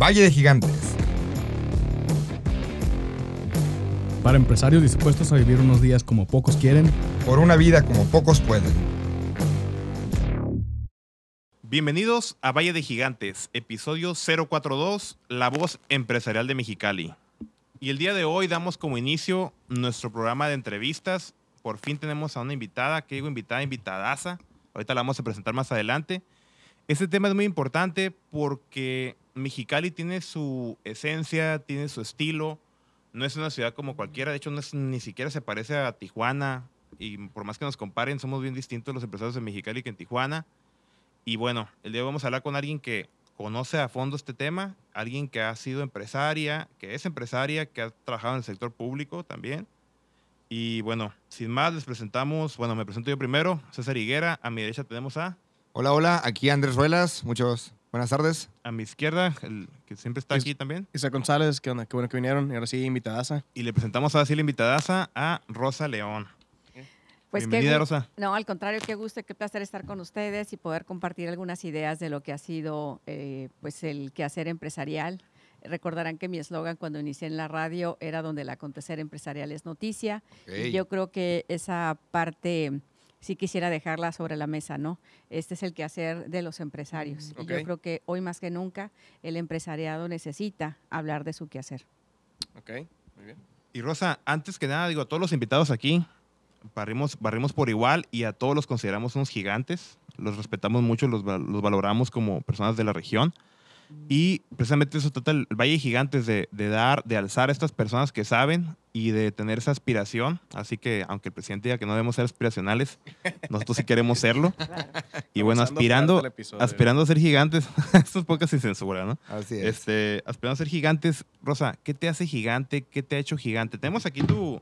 Valle de Gigantes. Para empresarios dispuestos a vivir unos días como pocos quieren. Por una vida como pocos pueden. Bienvenidos a Valle de Gigantes, episodio 042, La voz empresarial de Mexicali. Y el día de hoy damos como inicio nuestro programa de entrevistas. Por fin tenemos a una invitada, que digo invitada, invitadaza. Ahorita la vamos a presentar más adelante. Este tema es muy importante porque Mexicali tiene su esencia, tiene su estilo. No es una ciudad como cualquiera, de hecho no ni siquiera se parece a Tijuana. Y por más que nos comparen, somos bien distintos los empresarios de Mexicali que en Tijuana. Y bueno, el día vamos a hablar con alguien que conoce a fondo este tema, alguien que ha sido empresaria, que es empresaria, que ha trabajado en el sector público también. Y bueno, sin más, les presentamos, bueno, me presento yo primero, César Higuera, a mi derecha tenemos a... Hola, hola, aquí Andrés Ruelas, muchos buenas tardes. A mi izquierda, el que siempre está Es- aquí también. Isa González, qué onda, qué bueno que vinieron. Y ahora sí, invitadaza. Y le presentamos ahora sí la invitadaza a Rosa León. Pues qué Bienvenida, gu- Rosa. No, al contrario, qué gusto, y qué placer estar con ustedes y poder compartir algunas ideas de lo que ha sido eh, pues el quehacer empresarial. Recordarán que mi eslogan cuando inicié en la radio era donde el acontecer empresarial es noticia. Y yo creo que esa parte sí quisiera dejarla sobre la mesa, ¿no? Este es el quehacer de los empresarios. Y ok. yo creo que hoy más que nunca el empresariado necesita hablar de su quehacer. Ok, muy bien. Y Rosa, antes que nada, digo, a todos los invitados aquí, barrimos, barrimos por igual y a todos los consideramos unos gigantes. Los respetamos mucho, los, los valoramos como personas de la región. Y precisamente eso trata el Valle de Gigantes, de, de dar, de alzar a estas personas que saben y de tener esa aspiración. Así que, aunque el presidente diga que no debemos ser aspiracionales, nosotros sí queremos serlo. Y bueno, aspirando, episodio. aspirando a ser gigantes. Esto es poca sin censura, ¿no? Así es. Este, aspirando a ser gigantes. Rosa, ¿qué te hace gigante? ¿Qué te ha hecho gigante? Tenemos aquí tu,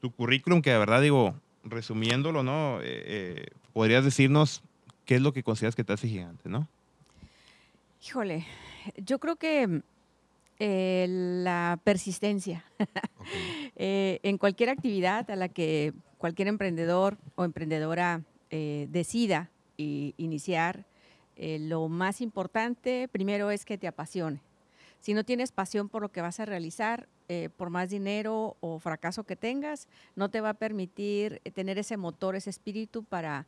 tu currículum que de verdad digo, resumiéndolo, ¿no? Eh, eh, podrías decirnos qué es lo que consideras que te hace gigante, ¿no? Híjole, yo creo que eh, la persistencia. Eh, en cualquier actividad a la que cualquier emprendedor o emprendedora eh, decida i- iniciar, lo más importante primero es que te apasione. Si no tienes pasión por lo que vas a realizar, por más dinero o fracaso que tengas, no te va a permitir tener ese motor, ese espíritu para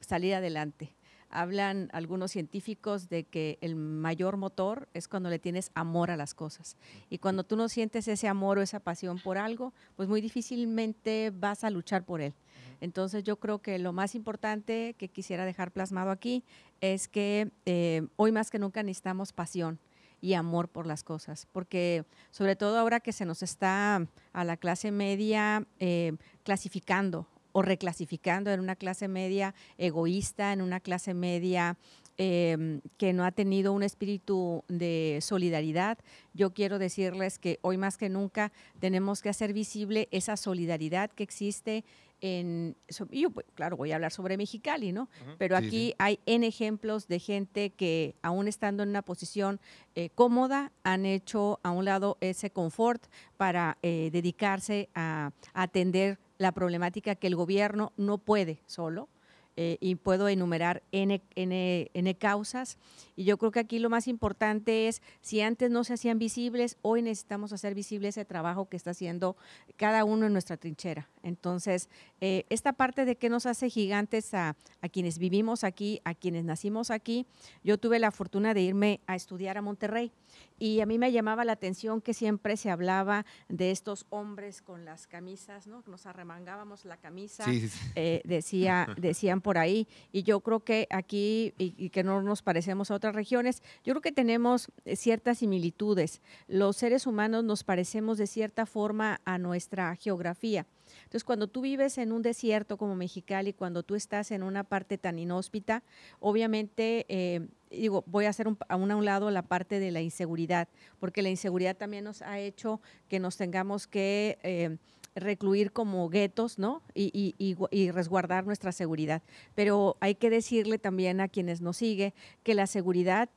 salir adelante. Hablan algunos científicos de que el mayor motor es cuando le tienes amor a las cosas. Y cuando tú no sientes ese amor o esa pasión por algo, pues muy difícilmente vas a luchar por él. Entonces yo creo que lo más importante que quisiera dejar plasmado aquí es que eh, hoy más que nunca necesitamos pasión y amor por las cosas, porque sobre todo ahora que se nos está a la clase media eh, clasificando o reclasificando en una clase media egoísta, en una clase media eh, que no ha tenido un espíritu de solidaridad. Yo quiero decirles que hoy más que nunca tenemos que hacer visible esa solidaridad que existe en, yo, pues, claro, voy a hablar sobre Mexicali, ¿no? Pero Sí, aquí sí. hay N ejemplos de gente que, aún estando en una posición eh, cómoda, han hecho a un lado ese confort para eh, dedicarse a, a atender la problemática que el gobierno no puede solo. Eh, y puedo enumerar N, N, N causas. Y yo creo que aquí lo más importante es, si antes no se hacían visibles, hoy necesitamos hacer visible ese trabajo que está haciendo cada uno en nuestra trinchera. Entonces, eh, esta parte de que nos hace gigantes a, a quienes vivimos aquí, a quienes nacimos aquí, yo tuve la fortuna de irme a estudiar a Monterrey y a mí me llamaba la atención que siempre se hablaba de estos hombres con las camisas, ¿no? Nos arremangábamos la camisa, Sí, sí, sí. eh, decía, decían por ahí, y yo creo que aquí, y, que no nos parecemos a otras regiones, yo creo que tenemos eh, ciertas similitudes. Los seres humanos nos parecemos de cierta forma a nuestra geografía. Entonces, cuando tú vives en un desierto como Mexicali, cuando tú estás en una parte tan inhóspita, obviamente, eh, digo, voy a hacer un, a un lado la parte de la inseguridad, porque la inseguridad también nos ha hecho que nos tengamos que eh, recluir como guetos, ¿no? Y, y- y y resguardar nuestra seguridad. Pero hay que decirle también a quienes nos sigue que la seguridad,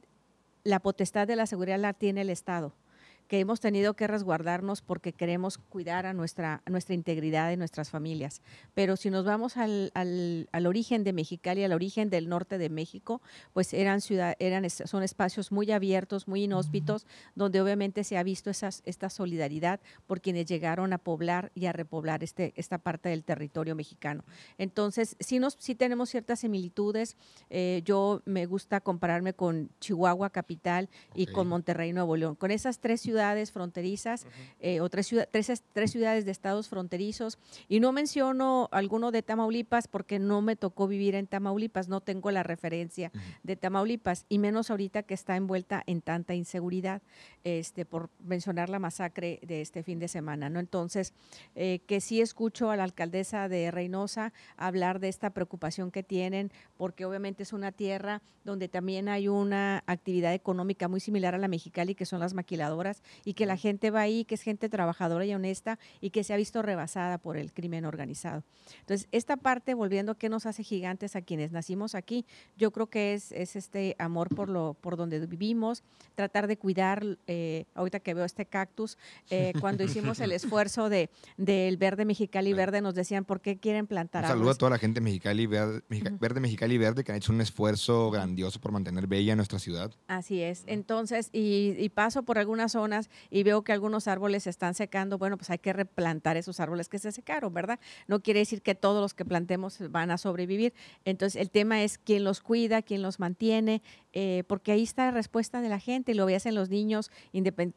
la potestad de la seguridad la tiene el Estado que hemos tenido que resguardarnos porque queremos cuidar a nuestra, a nuestra integridad de nuestras familias. Pero si nos vamos al, al, al origen de Mexicali, al origen del norte de México, pues eran ciudad, eran, son espacios muy abiertos, muy inhóspitos, donde obviamente se ha visto esas, esta solidaridad por quienes llegaron a poblar y a repoblar este, esta parte del territorio mexicano. Entonces, sí, nos, sí tenemos ciertas similitudes. Eh, yo me gusta compararme con Chihuahua capital y con Monterrey, Nuevo León. Con esas tres ciudades fronterizas eh, o tres, ciudad- tres, es- tres ciudades de estados fronterizos. Y no menciono alguno de Tamaulipas porque no me tocó vivir en Tamaulipas, no tengo la referencia de Tamaulipas, y menos ahorita que está envuelta en tanta inseguridad, este, por mencionar la masacre de este fin de semana. ¿no? Entonces, eh, que sí escucho a la alcaldesa de Reynosa hablar de esta preocupación que tienen, porque obviamente es una tierra donde también hay una actividad económica muy similar a la Mexicali, que son las maquiladoras, y que la gente va ahí, que es gente trabajadora y honesta, y que se ha visto rebasada por el crimen organizado. Entonces, esta parte, volviendo a qué nos hace gigantes a quienes nacimos aquí, yo creo que es, es este amor por lo por donde vivimos, tratar de cuidar, eh, ahorita que veo este cactus, eh, cuando hicimos el esfuerzo de del verde Mexicali verde, nos decían, ¿por qué quieren plantar Un saludo a toda la gente mexicali verde, Mexica- verde, mexicali verde que han hecho un esfuerzo grandioso por mantener bella nuestra ciudad. Así es. Entonces, y, y paso por algunas zonas y veo que algunos árboles se están secando. Bueno, pues hay que replantar esos árboles que se secaron, ¿verdad? No quiere decir que todos los que plantemos van a sobrevivir. Entonces, el tema es quién los cuida, quién los mantiene, eh, porque ahí está la respuesta de la gente. y Lo veas en los niños,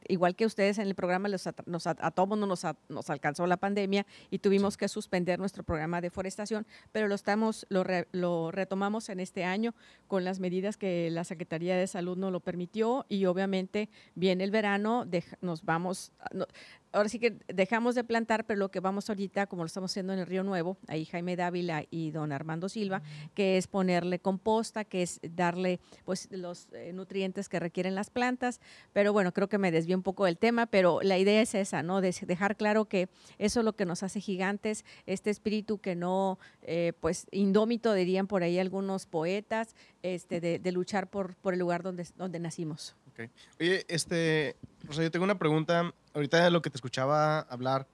igual que ustedes en el programa, los at- nos, a, a todo mundo nos, a- nos alcanzó la pandemia y tuvimos que suspender nuestro programa de forestación, pero lo estamos, lo, re- lo retomamos en este año con las medidas que la Secretaría de Salud nos lo permitió y obviamente viene el verano, dej- nos vamos, a- no- ahora sí que dejamos de plantar, pero lo que vamos ahorita, como lo estamos haciendo en el Río Nuevo, ahí Jaime Dávila y don Armando Silva, que es ponerle composta, que es darle pues los eh, nutrientes que requieren las plantas, pero bueno, creo que me desvié un poco del tema, pero la idea es esa, ¿no? De dejar claro que eso es lo que nos hace gigantes, este espíritu que no, eh, pues indómito dirían por ahí algunos poetas, este, de, de luchar por, por el lugar donde, donde nacimos. Ok. Oye, este, o sea, yo tengo una pregunta. Ahorita de lo que te escuchaba hablar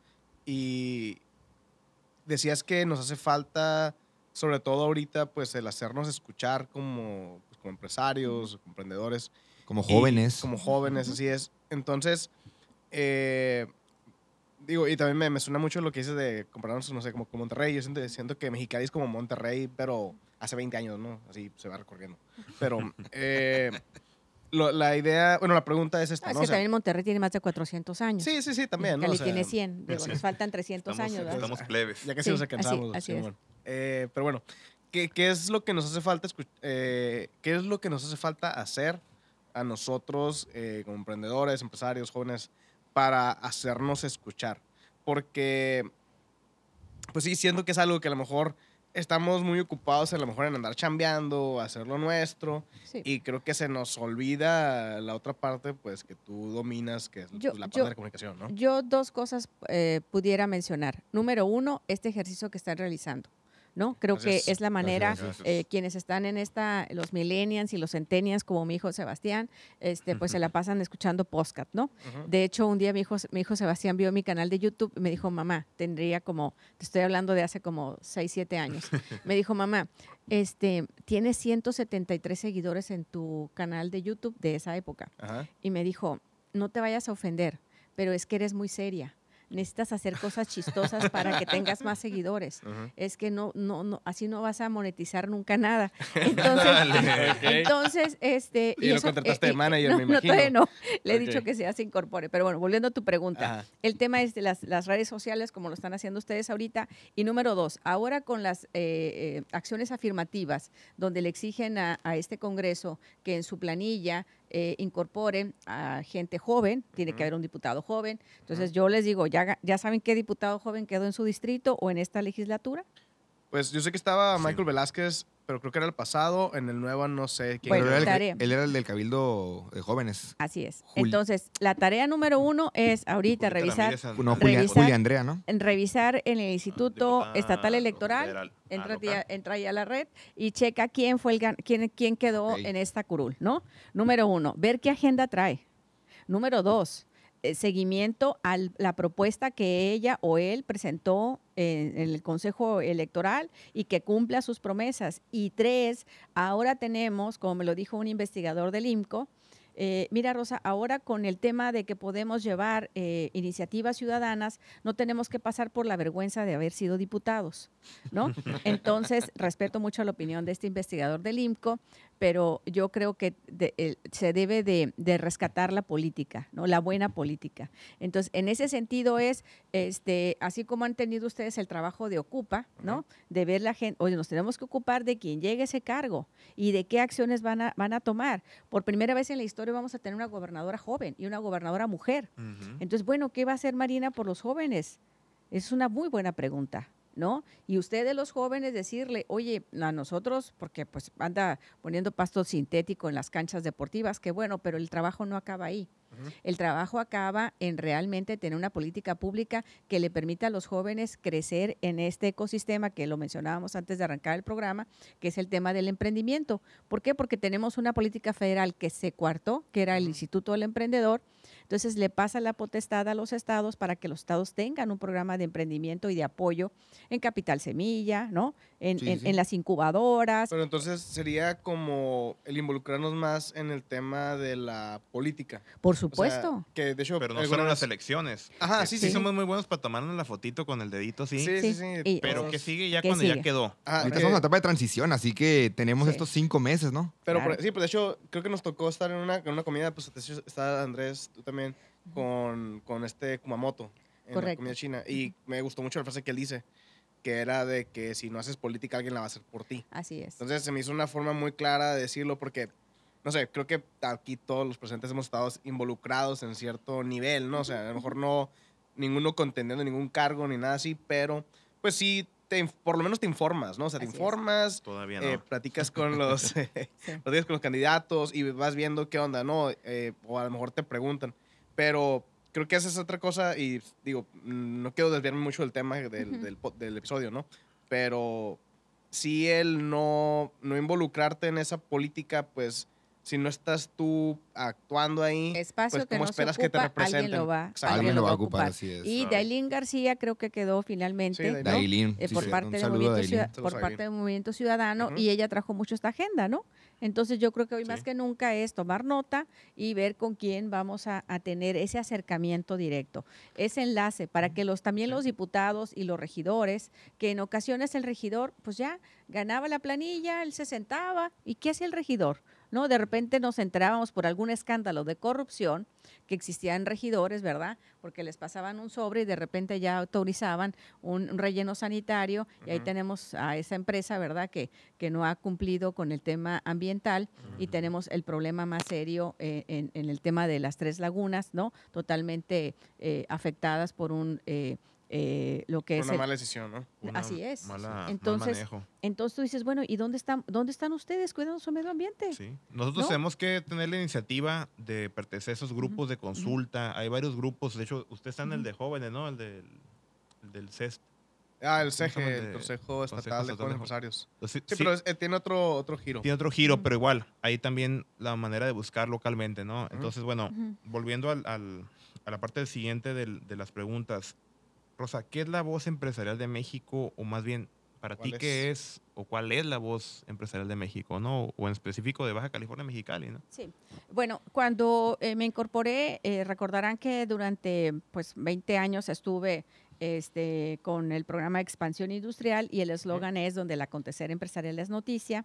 y decías que nos hace falta, sobre todo ahorita, pues el hacernos escuchar como, pues, como empresarios, como emprendedores. Como jóvenes. como jóvenes, así es. Entonces, eh, digo, y también me, me suena mucho lo que dices de compararnos, no sé, como con Monterrey. Yo siento, siento que Mexicali es como Monterrey, pero hace 20 años, ¿no? Así se va recorriendo. Pero eh, lo- la idea, bueno, la pregunta es esta, Ah, es ¿no? que O sea, también Monterrey tiene más de 400 años. sí, sí, sí, también, ¿no? O Cali sea, tiene 100, digo, sí. nos faltan 300 Estamos, años. ¿verdad? estamos plebes. Ya casi Sí, nos así- alcanzamos. así es. Simón. Eh, pero bueno, ¿qué, qué es lo que nos hace falta eh, ¿Qué es lo que nos hace falta hacer a nosotros eh, como emprendedores, empresarios, jóvenes, para hacernos escuchar? Porque, pues sí, siento que es algo que a lo mejor estamos muy ocupados a lo mejor en andar chambeando, hacer lo nuestro, Sí. y creo que se nos olvida la otra parte, pues, que tú dominas, que es Yo- la parte yo- de la comunicación, ¿no? Yo dos cosas eh, pudiera mencionar. Número uno, este ejercicio que están realizando. ¿No? Creo Gracias. que es la manera, Gracias. eh, quienes están en esta, los millennials y los centennials, como mi hijo Sebastián, este, pues se la pasan escuchando podcast, ¿no? De hecho, un día mi hijo, mi hijo Sebastián vio mi canal de YouTube y me dijo, mamá, tendría como, te estoy hablando de hace como 6, 7 años. Me dijo, mamá, este, tienes 173 seguidores en tu canal de YouTube de esa época. Y me dijo, no te vayas a ofender, pero es que eres muy seria. Necesitas hacer cosas chistosas para que tengas más seguidores. Es que no, no, no, así no vas a monetizar nunca nada. Entonces, Dale. Entonces, este. Y lo contrataste de y- manager, no, me no, imagino. todavía no. Le he dicho que ya se incorpore. Pero bueno, volviendo a tu pregunta. Ajá. El tema es de las, las redes sociales, como lo están haciendo ustedes ahorita. Y número dos, ahora con las eh, eh, acciones afirmativas, donde le exigen a, a este Congreso que en su planilla eh, incorporen a gente joven, tiene que haber un diputado joven. Entonces yo les digo, ¿ya, ¿ya saben qué diputado joven quedó en su distrito o en esta legislatura? Pues yo sé que estaba Sí. Michael Velázquez, pero creo que era el pasado. En el nuevo no sé quién. Bueno, era tarea. él era el del cabildo de jóvenes. Así es. Juli- Entonces, la tarea número uno es ahorita revisar No, Julia, Revisar- Julia Andrea, ¿no? revisar en el Instituto diputada Estatal Electoral. Ah, entra, local. ya- entra ya a la red y checa quién fue el quién, quién quedó Ok. en esta curul, ¿no? Número uno, ver qué agenda trae. Número dos, eh, seguimiento a la propuesta que ella o él presentó en, en el Consejo Electoral y que cumpla sus promesas. Y tres, ahora tenemos, como me lo dijo un investigador del IMCO, eh, mira, Rosa, ahora con el tema de que podemos llevar eh, iniciativas ciudadanas, no tenemos que pasar por la vergüenza de haber sido diputados, ¿no? Entonces, respeto mucho la opinión de este investigador del IMCO, pero yo creo que de- el- se debe de, de rescatar la política, ¿no? La buena política. Entonces, en ese sentido es, este, así como han tenido ustedes el trabajo de Ocupa, ¿no? De ver la gente, oye, nos tenemos que ocupar de quien llegue a ese cargo y de qué acciones van a, van a tomar. Por primera vez en la historia vamos a tener una gobernadora joven y una gobernadora mujer. Entonces, bueno, ¿qué va a hacer Marina por los jóvenes? Es una muy buena pregunta, ¿no? Y ustedes los jóvenes decirle, oye, a nosotros, porque pues anda poniendo pasto sintético en las canchas deportivas, que bueno, pero el trabajo no acaba ahí. El trabajo acaba en realmente tener una política pública que le permita a los jóvenes crecer en este ecosistema que lo mencionábamos antes de arrancar el programa, que es el tema del emprendimiento. ¿Por qué? Porque tenemos una política federal que se cuartó, que era el Instituto del Emprendedor, entonces le pasa la potestad a los estados para que los estados tengan un programa de emprendimiento y de apoyo en Capital Semilla, ¿no? En, Sí, en- sí. en las incubadoras. Pero entonces sería como el involucrarnos más en el tema de la política. Por O sea, supuesto. que de hecho. Pero no alguna solo las elecciones. Ajá, Que sí, sí, sí. somos muy buenos para tomarnos la fotito con el dedito, sí. Sí, sí, Sí, Pero todos- ¿qué sigue ya ¿Qué cuando ya sigue? quedó? Ajá, Ahorita que- estamos en etapa de transición, así que tenemos Sí. estos cinco meses, ¿no? Pero por- Claro. sí, pues de hecho, creo que nos tocó estar en una, en una comida, pues está Andrés, tú también, con, con este Kumamoto, en la Correcto. comida china. Y me gustó mucho la frase que él dice, que era de que si no haces política, alguien la va a hacer por ti. Así es. Entonces se me hizo una forma muy clara de decirlo porque, no sé, creo que aquí todos los presentes hemos estado involucrados en cierto nivel, ¿no? O sea, a lo mejor no ninguno contendiendo ningún cargo ni nada así, pero pues sí, te, por lo menos te informas, ¿no? O sea, te Así es. informas, Todavía no. eh, platicas con los, Sí. platicas con los candidatos y vas viendo qué onda, ¿no? Eh, o a lo mejor te preguntan. Pero creo que esa es otra cosa y digo, no quiero desviarme mucho del tema del, Ujú. del po- del episodio, ¿no? Pero si el no, no involucrarte en esa política, pues si no estás tú actuando ahí, Espacio pues, ¿cómo no esperas se que te ocupa, alguien representen? lo va, alguien lo va a ocupar. así es. Y Claro. Dailín García creo que quedó finalmente Sí, ¿no? Dailín, Eh, sí, por sí, parte del movimiento, por parte del movimiento ciudadano Ujú. y ella trajo mucho esta agenda, ¿no? Entonces yo creo que hoy más que nunca es tomar nota y ver con quién vamos a, a tener ese acercamiento directo, ese enlace para que los también los diputados y los regidores, que en ocasiones el regidor pues ya ganaba la planilla, él se sentaba y ¿qué hacía el regidor? ¿No? De repente nos enterábamos por algún escándalo de corrupción que existían regidores, ¿verdad? Porque les pasaban un sobre y de repente ya autorizaban un un relleno sanitario y ahí tenemos a esa empresa, ¿verdad? Que, que no ha cumplido con el tema ambiental y tenemos el problema más serio eh, en, en el tema de las tres lagunas, ¿no? Totalmente eh, afectadas por un, eh, eh, lo que Fue es una el- mala decisión, ¿no? Una así es. Mala, mal Entonces, manejo. Entonces tú dices, bueno, ¿y dónde están, dónde están ustedes cuidando su medio ambiente? Sí. Nosotros ¿No? tenemos que tener la iniciativa de pertenecer a esos grupos de consulta. Hay varios grupos. De hecho, usted está en el de jóvenes, ¿no? El del, el del CEST. Ah, el. CEGE, el De- Consejo Estatal de Jóvenes Empresarios. Sí, sí, pero es- eh, tiene otro, otro giro. tiene otro giro, pero igual, ahí también la manera de buscar localmente, ¿no? Entonces, bueno, volviendo al, al- a la parte siguiente del- de las preguntas. Rosa, ¿qué es la voz empresarial de México? O más bien, para ti, ¿Cuál ¿qué es o cuál es la voz empresarial de México? ¿no? O en específico de Baja California Mexicali, ¿no? Sí. Bueno, cuando eh, me incorporé, eh, recordarán que durante pues 20 años estuve este, con el programa Expansión Industrial y el eslogan es donde el acontecer empresarial es noticia.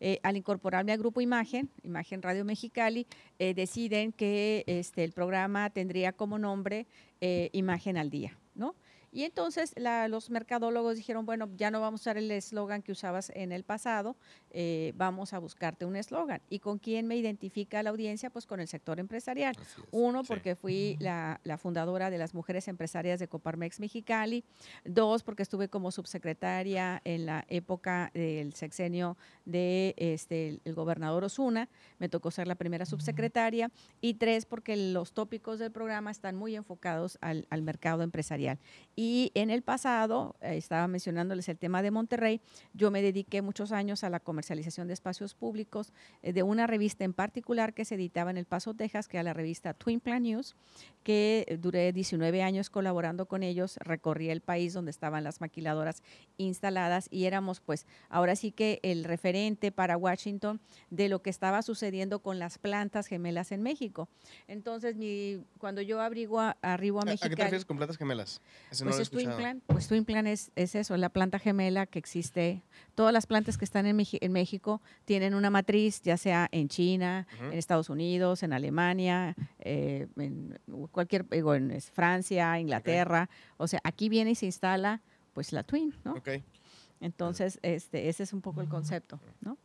Eh, al incorporarme al grupo Imagen, Imagen Radio Mexicali, eh, deciden que este, el programa tendría como nombre eh, Imagen al Día, ¿no? Y entonces la- los mercadólogos dijeron, bueno, ya no vamos a usar el eslogan que usabas en el pasado, eh, vamos a buscarte un eslogan. ¿Y con quién me identifica la audiencia? Pues con el sector empresarial. Uno, Sí. porque fui la, la fundadora de las mujeres empresarias de Coparmex Mexicali. Dos, porque estuve como subsecretaria en la época del sexenio de este, el, el gobernador Osuna. Me tocó ser la primera subsecretaria. Y tres, porque los tópicos del programa están muy enfocados al, al mercado empresarial. Y en el pasado, eh, estaba mencionándoles el tema de Monterrey, yo me dediqué muchos años a la comercialización de espacios públicos eh, de una revista en particular que se editaba en El Paso, Texas, que era la revista Twin Plan News, que eh, duré 19 años colaborando con ellos, recorrí el país donde estaban las maquiladoras instaladas y éramos pues ahora sí que el referente para Washington de lo que estaba sucediendo con las plantas gemelas en México. Entonces, mi, cuando yo abrigo a, arribo a, ¿A, México... a qué te refieres con plantas gemelas? Pues es Twin. Plan, pues Twin Plan es, es eso, la planta gemela que existe. Todas las plantas que están en, Meji- en México tienen una matriz, ya sea en China, en Estados Unidos, en Alemania, eh, en cualquier, digo, en es Francia, Inglaterra. O sea, aquí viene y se instala pues la Twin, ¿no? Entonces, este, ese es un poco el concepto, ¿no?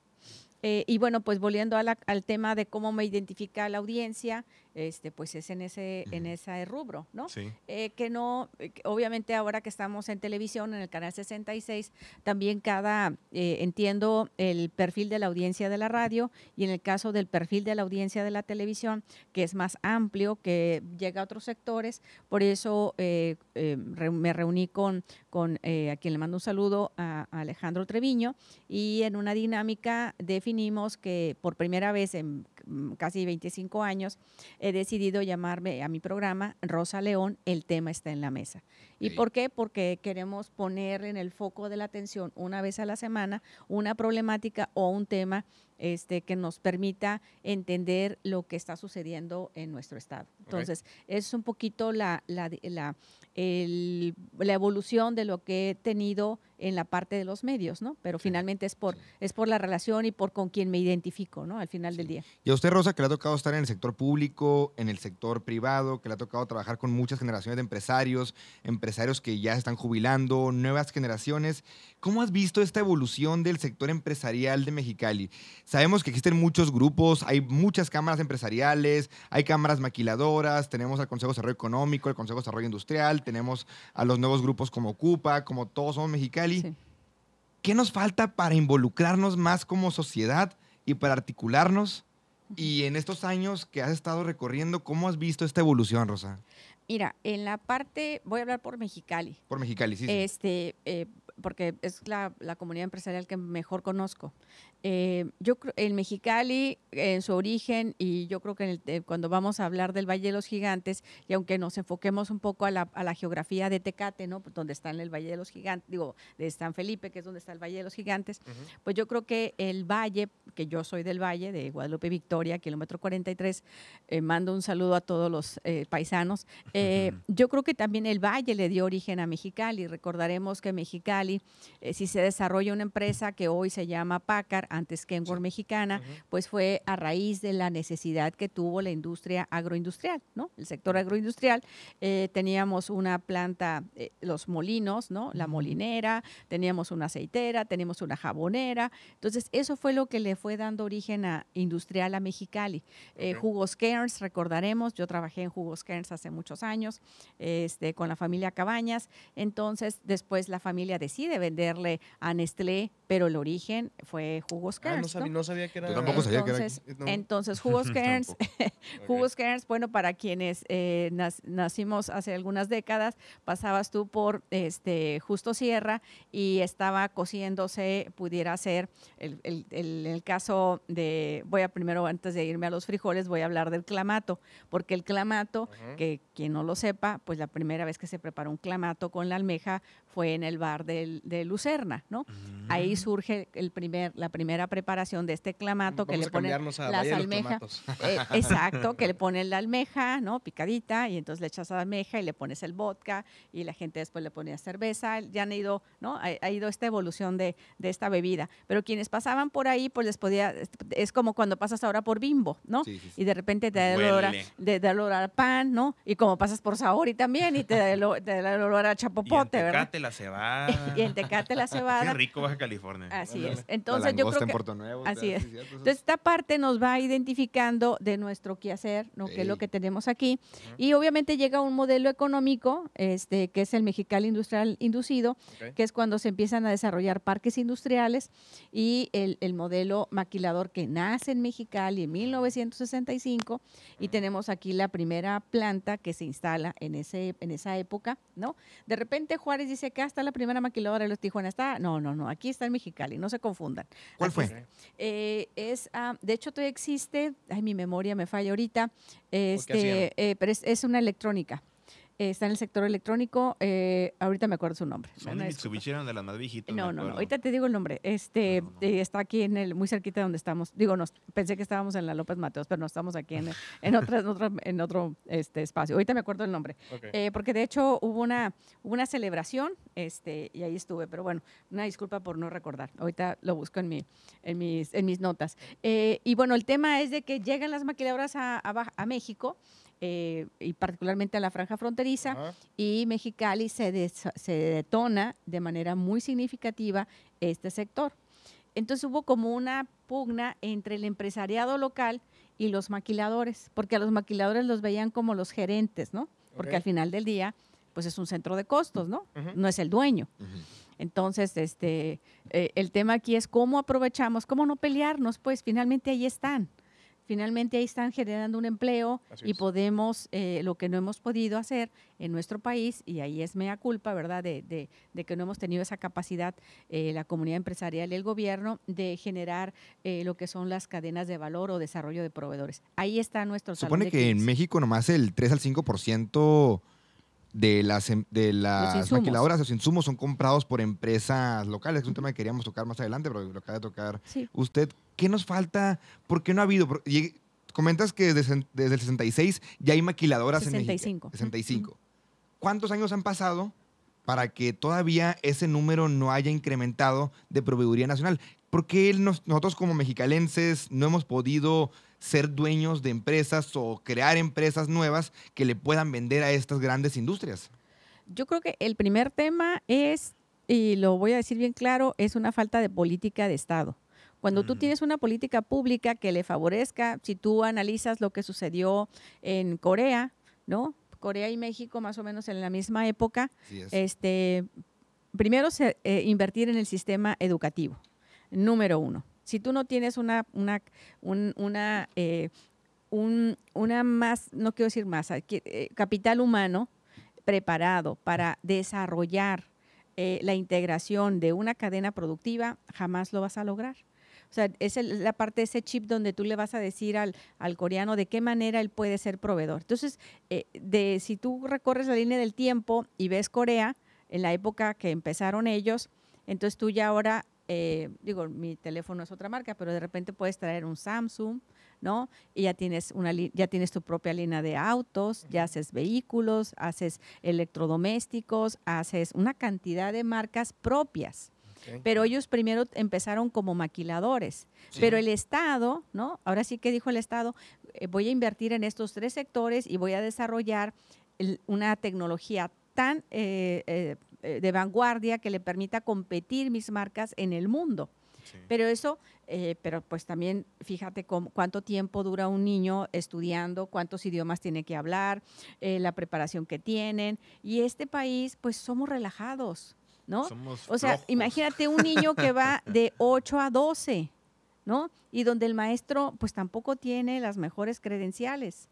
Eh, y bueno, pues volviendo a la- al tema de cómo me identifica la audiencia, este, pues es en ese, en Ujú. ese rubro, ¿no? Sí. Eh, que no, eh, obviamente ahora que estamos en televisión, en el canal 66, también cada, entiendo el perfil de la audiencia de la radio y en el caso del perfil de la audiencia de la televisión, que es más amplio, que llega a otros sectores, por eso re- me reuní con, con eh, a quien le mando un saludo, a, a Alejandro Treviño, y en una dinámica definimos que por primera vez en mm, casi 25 años, he decidido llamarme a mi programa Rosa León, el tema está en la mesa. ¿Y por qué? Porque queremos poner en el foco de la atención una vez a la semana una problemática o un tema este, que nos permita entender lo que está sucediendo en nuestro estado. Entonces, es un poquito la, la, la, el- la evolución de lo que he tenido en la parte de los medios, ¿no? Pero finalmente es por, es por la relación y por con quien me identifico, ¿no? Al final del día. Y a usted, Rosa, que le ha tocado estar en el sector público, en el sector privado, que le ha tocado trabajar con muchas generaciones de empresarios, empresarios que ya están jubilando, nuevas generaciones. ¿Cómo has visto esta evolución del sector empresarial de Mexicali? Sabemos que existen muchos grupos, hay muchas cámaras empresariales, hay cámaras maquiladoras, tenemos al Consejo de Desarrollo Económico, el Consejo de Desarrollo Industrial, tenemos a los nuevos grupos como Cupa, como Todos Somos Mexicali. Sí. ¿Qué nos falta para involucrarnos más como sociedad y para articularnos? Y en estos años que has estado recorriendo, ¿cómo has visto esta evolución, Rosa? Mira, en la parte, voy a hablar por Mexicali, Por Mexicali, sí. sí. este, eh, porque es la, la comunidad empresarial que mejor conozco. Eh, yo creo, el Mexicali, en su origen, y yo creo que en el- eh, cuando vamos a hablar del Valle de los Gigantes, y aunque nos enfoquemos un poco a la, a la geografía de Tecate, ¿no? Donde está en el Valle de los Gigantes, digo, de San Felipe, que es donde está el Valle de los Gigantes, pues yo creo que el Valle, que yo soy del Valle, de Guadalupe Victoria, kilómetro 43, eh, mando un saludo a todos los eh, paisanos. Eh, Yo creo que también el Valle le dio origen a Mexicali. Recordaremos que Mexicali, si se desarrolla una empresa que hoy se llama Pacar, antes Kenworth Mexicana, pues fue a raíz de la necesidad que tuvo la industria agroindustrial, ¿no? El sector agroindustrial. eh, teníamos una planta, eh, los molinos, ¿no? La molinera, teníamos una aceitera, teníamos una jabonera. Entonces, eso fue lo que le fue dando origen a industrial a Mexicali. Eh, Ok. Jugos Cairns, recordaremos, yo trabajé en Jugos Cairns hace muchos años, este, con la familia Cabañas. Entonces, después la familia decide venderle a Nestlé, pero el origen fue Jugos Ah, Cairns. no, sabía, ¿no? no sabía que era. Yo tampoco sabía que era Entonces, No. entonces Jugos Cairns. Jugos Cairns, bueno, para quienes eh, nacimos hace algunas décadas, pasabas tú por este Justo Sierra y estaba cociéndose, pudiera ser, el, el- el- el caso de, voy a primero, antes de irme a los frijoles, voy a hablar del clamato, porque el clamato, que quien no lo sepa, pues la primera vez que se preparó un clamato con la almeja fue en el bar del- de Lucerna, ¿no? Ahí surge el primer, la primera preparación de este clamato que le a ponen a las Valle de los almejas. Eh, exacto, que le ponen la almeja, ¿no? Picadita, y entonces le echas la almeja y le pones el vodka, y la gente después le ponía cerveza. Ya han ido, ¿no? Ha, ha ido esta evolución de, de esta bebida. Pero quienes pasaban por ahí, pues les podía. Es como cuando pasas ahora por bimbo, ¿no? Sí, sí, sí. Y de repente te da el olor a, de- olor al pan, ¿no? Y como pasas por Saori también, y te da el, o- te da el olor a chapopote, ¿verdad? La cebada. Y en Tecate la Qué cebada. rico Baja California. Así es. Entonces yo creo creo en que Puerto Nuevo. así es. Cierto, Entonces, esta parte nos va identificando de nuestro quehacer, ¿no? que es lo que tenemos aquí. Y obviamente llega un modelo económico, este, que es el Mexicali Industrial Inducido, Ok. que es cuando se empiezan a desarrollar parques industriales, y el, el modelo maquilador que nace en Mexicali en 1965, y tenemos aquí la primera planta que se instala en, ese, en esa época, ¿no? De repente Juárez dice que hasta la primera maquiladora de los Tijuana está. No, no, no, aquí está en Mexicali, no se confundan. ¿Cuál Aquí fue? está. Eh, es, ah, de hecho, todavía existe, ay, mi memoria me falla ahorita, este, eh, pero es, es una electrónica. Eh, está en el sector electrónico, eh, ahorita me acuerdo su nombre. Y disculpa. Mitsubishi eran de las más viejitas. No, no, no, ahorita te digo el nombre. Este No, no. eh, está aquí en el, muy cerquita de donde estamos. Digo, nos, pensé que estábamos en la López Mateos, pero no estamos aquí en, en, otra- en otro, en otro este, espacio. Ahorita me acuerdo el nombre. Ok. Eh, porque de hecho hubo una, hubo una celebración este, y ahí estuve, pero bueno, una disculpa por no recordar. Ahorita lo busco en, mi, en, mis, en mis notas. Eh, y bueno, el tema es de que llegan las maquiladoras a, a Baja- a México eh, y particularmente a la franja fronteriza Ajá. y Mexicali se, des- se detona de manera muy significativa este sector. Entonces hubo como una pugna entre el empresariado local y los maquiladores, porque a los maquiladores los veían como los gerentes, ¿no? Porque Ok. al final del día, pues es un centro de costos, ¿no? Ujú. No es el dueño. Ujú. Entonces, este, eh, el tema aquí es cómo aprovechamos, cómo no pelearnos, pues finalmente ahí están. Finalmente ahí están generando un empleo Así y es. podemos, eh, lo que no hemos podido hacer en nuestro país, y ahí es mea culpa, ¿verdad?, de, de- de que no hemos tenido esa capacidad, eh, la comunidad empresarial y el gobierno, de generar eh, lo que son las cadenas de valor o desarrollo de proveedores. Ahí está nuestro Supone que en. México nomás el 3 al 5% de las, em- de las maquiladoras, los insumos son comprados por empresas locales. Es un tema que queríamos tocar más adelante, pero lo acaba de tocar Sí. usted. ¿Qué nos falta? ¿Por qué no ha habido? Y- Comentas que desde, desde el 66 ya hay maquiladoras en 65. México. 65. ¿Cuántos años han pasado para que todavía ese número no haya incrementado de proveeduría nacional? ¿Por qué nos- nosotros como mexicalenses no hemos podido ser dueños de empresas o crear empresas nuevas que le puedan vender a estas grandes industrias? Yo creo que el primer tema es, y lo voy a decir bien claro, es una falta de política de Estado. Cuando tú tienes una política pública que le favorezca, si tú analizas lo que sucedió en Corea, ¿no? Corea y México más o menos en la misma época, es. este, primero se- eh, invertir en el sistema educativo, número uno. Si tú no tienes una, una, un- una, eh, un- una más, no quiero decir que- eh, capital humano preparado para desarrollar eh, la integración de una cadena productiva, jamás lo vas a lograr. O sea, es la parte de ese chip donde tú le vas a decir al, al coreano de qué manera él puede ser proveedor. Entonces, eh, de, si tú recorres la línea del tiempo y ves Corea, en la época que empezaron ellos, entonces tú ya ahora, eh, digo, mi teléfono es otra marca, pero de repente puedes traer un Samsung, ¿no? Y ya tienes, una, ya tienes tu propia línea de autos, ya haces vehículos, haces electrodomésticos, haces una cantidad de marcas propias. Pero ellos primero empezaron como maquiladores. Pero el Estado, ¿no? Ahora sí que dijo el Estado, eh, voy a invertir en estos tres sectores y voy a desarrollar el- una tecnología tan eh, de vanguardia que le permita competir mis marcas en el mundo. Sí. Pero eso, eh, pero pues también fíjate cómo- cuánto tiempo dura un niño estudiando, cuántos idiomas tiene que hablar, eh, la preparación que tienen. Y este país, pues somos relajados, ¿no? Somos O sea, flojos. imagínate un niño que va de 8 a 12, ¿no? Y donde el maestro pues tampoco tiene las mejores credenciales.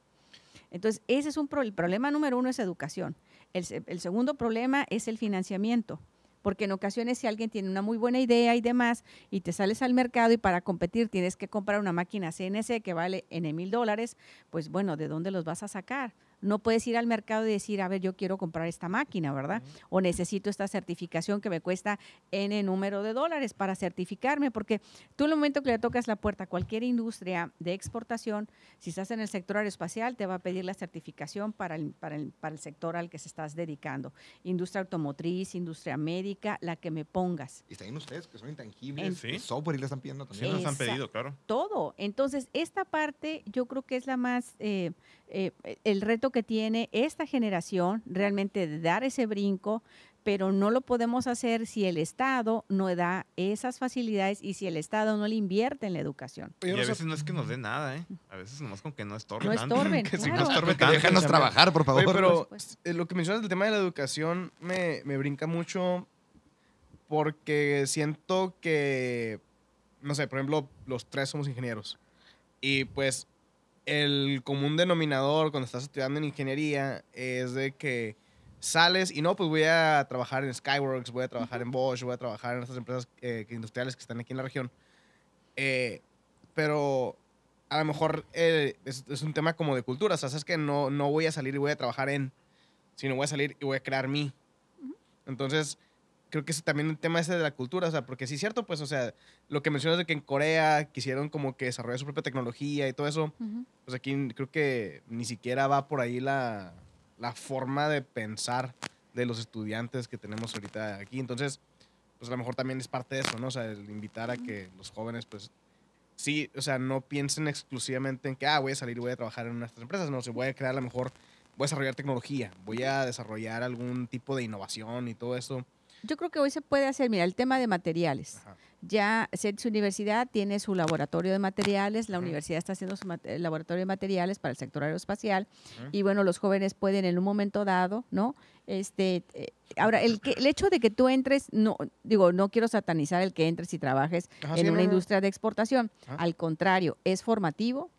Entonces, ese es un pro- el problema número uno es educación. El, el segundo problema es el financiamiento. Porque en ocasiones si alguien tiene una muy buena idea y demás, y te sales al mercado y para competir tienes que comprar una máquina CNC que vale N mil dólares, pues bueno, ¿de dónde los vas a sacar? No puedes ir al mercado y decir, a ver, yo quiero comprar esta máquina, ¿verdad? O necesito esta certificación que me cuesta N número de dólares para certificarme, porque tú en el momento que le tocas la puerta a cualquier industria de exportación, si estás en el sector aeroespacial, te va a pedir la certificación para el, para el, para el sector al que se estás dedicando. Industria automotriz, industria médica, la que me pongas. Y están ustedes que son intangibles. En- Sí. software y le están pidiendo Sí también. nos han pedido, claro. todo. Entonces, esta parte yo creo que es la más, eh, eh, el reto que tiene esta generación, realmente de dar ese brinco, pero no lo podemos hacer si el Estado no da esas facilidades y si el Estado no le invierte en la educación. Y a veces no es que nos dé nada, ¿eh? A veces nomás con que no estorben. No tanto. estorben, Que si no claro. estorbe, que Déjanos trabajar, por favor. Oye, pero eh, lo que mencionas del tema de la educación me, me brinca mucho porque siento que, no sé, por ejemplo, los tres somos ingenieros. Y pues el común denominador cuando estás estudiando en ingeniería es de que sales y no, pues voy a trabajar en Skyworks, voy a trabajar en Bosch, voy a trabajar en estas empresas eh, industriales que están aquí en la región. Eh, pero a lo mejor eh, es, es un tema como de cultura. O sea, sabes que no, no voy a salir y voy a trabajar en, sino voy a salir y voy a crear mi. Entonces, creo que es también el tema ese de la cultura. O sea, porque sí es cierto, pues, o sea, lo que mencionas de que en Corea quisieron como que desarrollar su propia tecnología y todo eso, pues aquí creo que ni siquiera va por ahí la, la forma de pensar de los estudiantes que tenemos ahorita aquí. Entonces, pues a lo mejor también es parte de eso, ¿no? O sea, el invitar a que los jóvenes, pues, sí, o sea, no piensen exclusivamente en que, ah, voy a salir y voy a trabajar en nuestras empresas, no, o sea, voy a crear a lo mejor, voy a desarrollar tecnología, voy a desarrollar algún tipo de innovación y todo eso. Yo creo que hoy se puede hacer, mira, el tema de materiales. Ajá. Ya CETS Universidad tiene su laboratorio de materiales, la universidad está haciendo su laboratorio de materiales para el sector aeroespacial y bueno, los jóvenes pueden en un momento dado, ¿no? Este, eh, ahora, el, que, el hecho de que tú entres, no, digo, no quiero satanizar el que entres y trabajes Ajá, en sí, una no, no. industria de exportación, Ajá. al contrario, es formativo,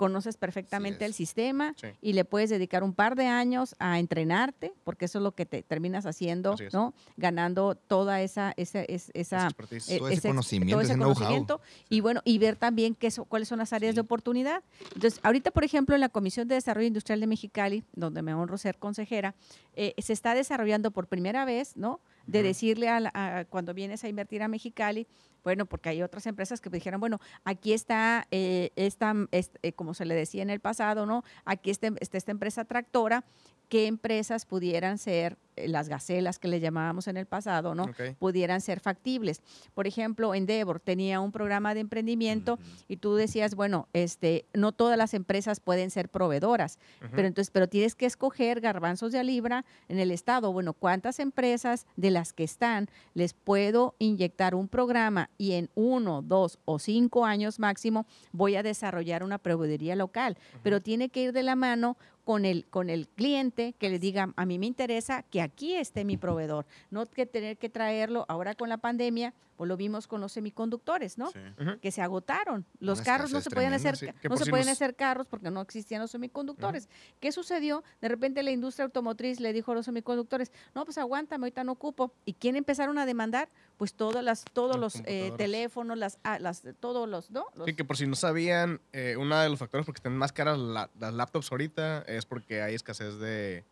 conoces perfectamente el sistema Sí. y le puedes dedicar un par de años a entrenarte, porque eso es lo que te terminas haciendo. ¿no? Ganando toda esa, esa, es- esa, Expertise. eh, Todo ese conocimiento, todo ese conocimiento y bueno, y ver también qué so- cuáles son las áreas de oportunidad. Entonces, ahorita, por ejemplo, en la Comisión de Desarrollo Industrial de Mexicali, donde me honro ser consejera, eh, se está desarrollando por primera vez, ¿no? De decirle a, la- a- cuando vienes a invertir a Mexicali, bueno, porque hay otras empresas que dijeron, bueno, aquí está eh, esta, es- eh, como se le decía en el pasado, ¿no? Aquí está, está esta empresa tractora, ¿qué empresas pudieran ser las gacelas que le llamábamos en el pasado, ¿no? Pudieran ser factibles. Por ejemplo, Endeavor tenía un programa de emprendimiento y tú decías, bueno, este, no todas las empresas pueden ser proveedoras, Ujú. pero entonces, pero tienes que escoger garbanzos de a libra en el estado. Bueno, ¿cuántas empresas de las que están les puedo inyectar un programa y en uno, dos o cinco años máximo voy a desarrollar una proveedoría local? Pero tiene que ir de la mano con el, con el cliente que le diga, a mí me interesa que aquí esté mi proveedor, no que tener que traerlo ahora con la pandemia, pues lo vimos con los semiconductores, ¿no? Sí. que se agotaron. Los Una carros no se podían hacer, sí. No se si podían nos- hacer carros porque no existían los semiconductores. ¿Qué sucedió? De repente la industria automotriz le dijo a los semiconductores, no, pues aguántame, ahorita no ocupo. ¿Y quién empezaron a demandar? Pues todas las, todos los eh, teléfonos, las, ah, las, todos los, ¿no? Los- Sí, que por si no sabían, eh, uno de los factores por que están más caras la- las laptops ahorita es porque hay escasez de,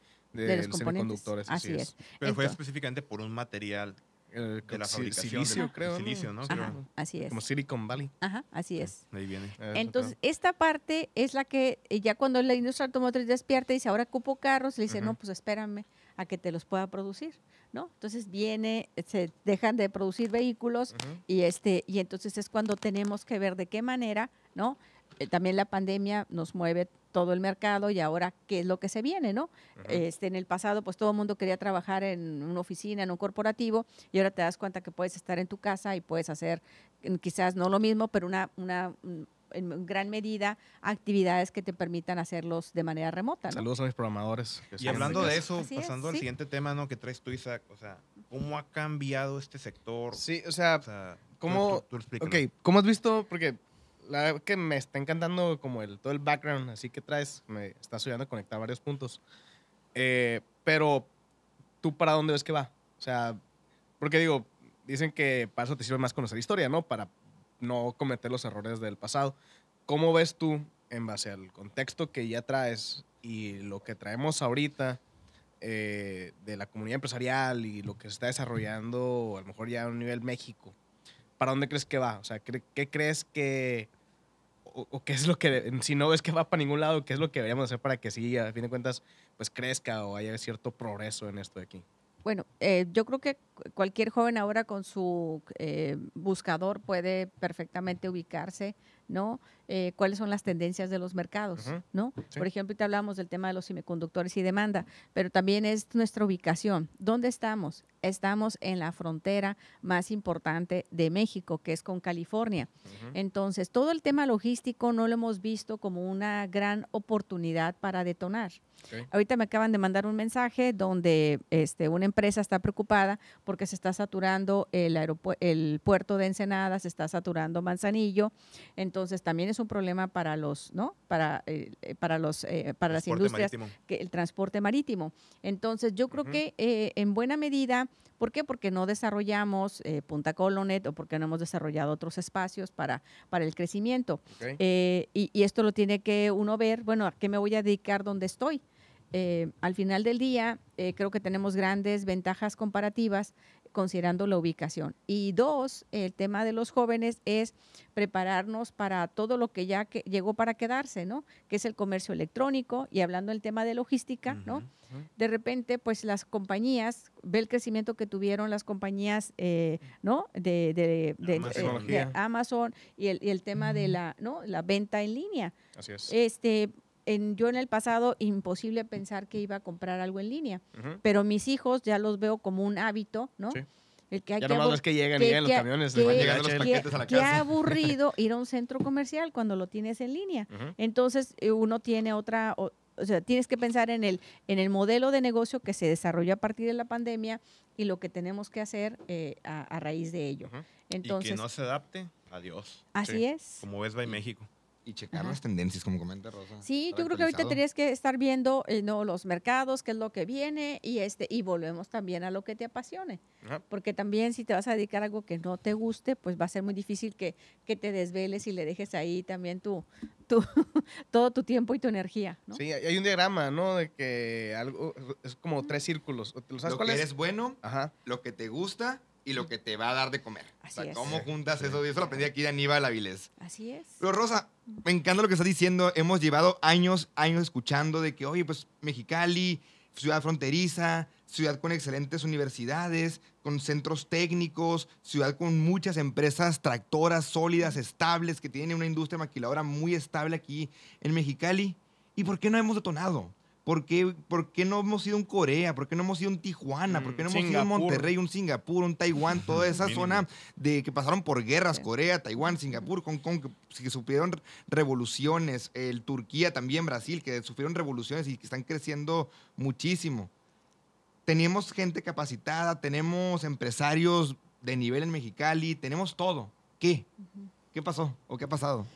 de, de los semiconductores. Así es. Pero fue específicamente por un material El, de la fabricación. Silicio, del- creo. Silicio, ¿no? Ajá, Creo. así es. Como Silicon Valley. Ajá, así es. De ahí viene. Entonces, creo. esta parte es la que eh, ya cuando la industria automotriz despierta y dice, ahora ocupo carros, le dice, no, pues espérame a que te los pueda producir, ¿no? Entonces viene, se dejan de producir vehículos y, este, y entonces es cuando tenemos que ver de qué manera, ¿no? Eh, también la pandemia nos mueve todo el mercado y ahora qué es lo que se viene, ¿no? Este, en el pasado, pues todo el mundo quería trabajar en una oficina, en un corporativo, y ahora te das cuenta que puedes estar en tu casa y puedes hacer mm, quizás no lo mismo, pero una, una mm, en gran medida actividades que te permitan hacerlos de manera remota, ¿no? Saludos a mis programadores. Y hablando de eso, Así es, pasando al sí. siguiente tema, ¿no? Que traes tú, Isaac, o sea, ¿cómo ha cambiado este sector? Sí, o sea, O sea, tú- ¿cómo- tú- tú explícanos. ok, ¿cómo has visto? Porque la verdad que me está encantando como el, todo el background, así que traes, me estás ayudando a conectar varios puntos. Eh, pero, ¿tú para dónde ves que va? O sea, porque digo, dicen que para eso te sirve más conocer historia, ¿no? Para no cometer los errores del pasado. ¿Cómo ves tú, en base al contexto que ya traes y lo que traemos ahorita eh, de la comunidad empresarial y lo que se está desarrollando, a lo mejor ya a un nivel México? ¿Para dónde crees que va? O sea, ¿qué, qué crees que... O, qué es lo que, si no ves que va para ningún lado, qué es lo que deberíamos hacer para que sí, a fin de cuentas, pues crezca o haya cierto progreso en esto de aquí? Bueno, eh, yo creo que cu- cualquier joven ahora con su eh, buscador puede perfectamente ubicarse, ¿no? eh, cuáles son las tendencias de los mercados. ¿no? Sí. Por ejemplo, ahorita hablamos del tema de los semiconductores y demanda, pero también es nuestra ubicación. ¿Dónde estamos? Estamos en la frontera más importante de México, que es con California. Entonces, todo el tema logístico no lo hemos visto como una gran oportunidad para detonar. Ahorita me acaban de mandar un mensaje donde este, una empresa está preocupada porque se está saturando el, el puerto de Ensenada, se está saturando Manzanillo. Entonces, también es un problema para los, ¿no? Para, eh, eh, para los, eh, para las industrias marítimo. que el transporte marítimo. Entonces, yo creo que eh, en buena medida, ¿por qué? Porque no desarrollamos eh, Punta Colonet o porque no hemos desarrollado otros espacios para, para el crecimiento. Ok. Eh, y, y esto lo tiene que uno ver, bueno, ¿a qué me voy a dedicar donde estoy? Eh, al final del día, eh, creo que tenemos grandes ventajas comparativas considerando la ubicación. Y dos, el tema de los jóvenes es prepararnos para todo lo que ya que llegó para quedarse, ¿no? Que es el comercio electrónico y hablando del tema de logística, ¿no? De repente, pues las compañías, ve el crecimiento que tuvieron las compañías, eh, ¿no? De, de- de- Amazon. eh, de Tecnología. Amazon y el, y el tema de la, ¿no? La venta en línea. Así es. Este, en, yo en el pasado, imposible pensar que iba a comprar algo en línea, pero mis hijos ya los veo como un hábito, ¿no? Sí. El que hay Ya que nomás ves que llegan que- llegan los camiones, que- van llegando los que- paquetes. a la Qué casa. aburrido ir a un centro comercial cuando lo tienes en línea. Entonces, eh, uno tiene otra, o, o sea, tienes que pensar en el, en el modelo de negocio que se desarrolló a partir de la pandemia y lo que tenemos que hacer eh, a, a raíz de ello. Ujú. Entonces, y que no se adapte, adiós. así sí. es. Como ves, va en México. Y checar Ajá. las tendencias, como comenta Rosa. Sí, yo creo que ahorita tendrías que estar viendo eh, no, los mercados, qué es lo que viene y este y volvemos también a lo que te apasione. Ajá. Porque también si te vas a dedicar a algo que no te guste, pues va a ser muy difícil que, que te desveles y le dejes ahí también tu, tu todo tu tiempo y tu energía. ¿no? Sí, hay hay un diagrama, ¿no? De que algo es como tres círculos. ¿Lo sabes Lo cuál que es? eres bueno, Ajá. lo que te gusta y lo que te va a dar de comer. Así o sea, es. ¿cómo juntas eso? Y eso lo aprendí aquí de Aníbal Avilés. Así es. Pero Rosa, me encanta lo que estás diciendo. Hemos llevado años, años escuchando de que, oye, pues Mexicali, ciudad fronteriza, ciudad con excelentes universidades, con centros técnicos, ciudad con muchas empresas tractoras sólidas, estables, que tienen una industria maquiladora muy estable aquí en Mexicali. ¿Y por qué no hemos detonado? ¿Por qué, por qué no hemos ido un Corea? ¿Por qué no hemos ido un Tijuana? ¿Por qué no hemos ido un Singapur. Monterrey, un Singapur, un Taiwán? Toda esa zona de que pasaron por guerras, Sí. Corea, Taiwán, Singapur, Hong Kong, que, que sufrieron revoluciones, el Turquía también, Brasil, que sufrieron revoluciones y que están creciendo muchísimo. Tenemos gente capacitada, tenemos empresarios de nivel en Mexicali, tenemos todo. ¿Qué? ¿Qué pasó o qué ha pasado?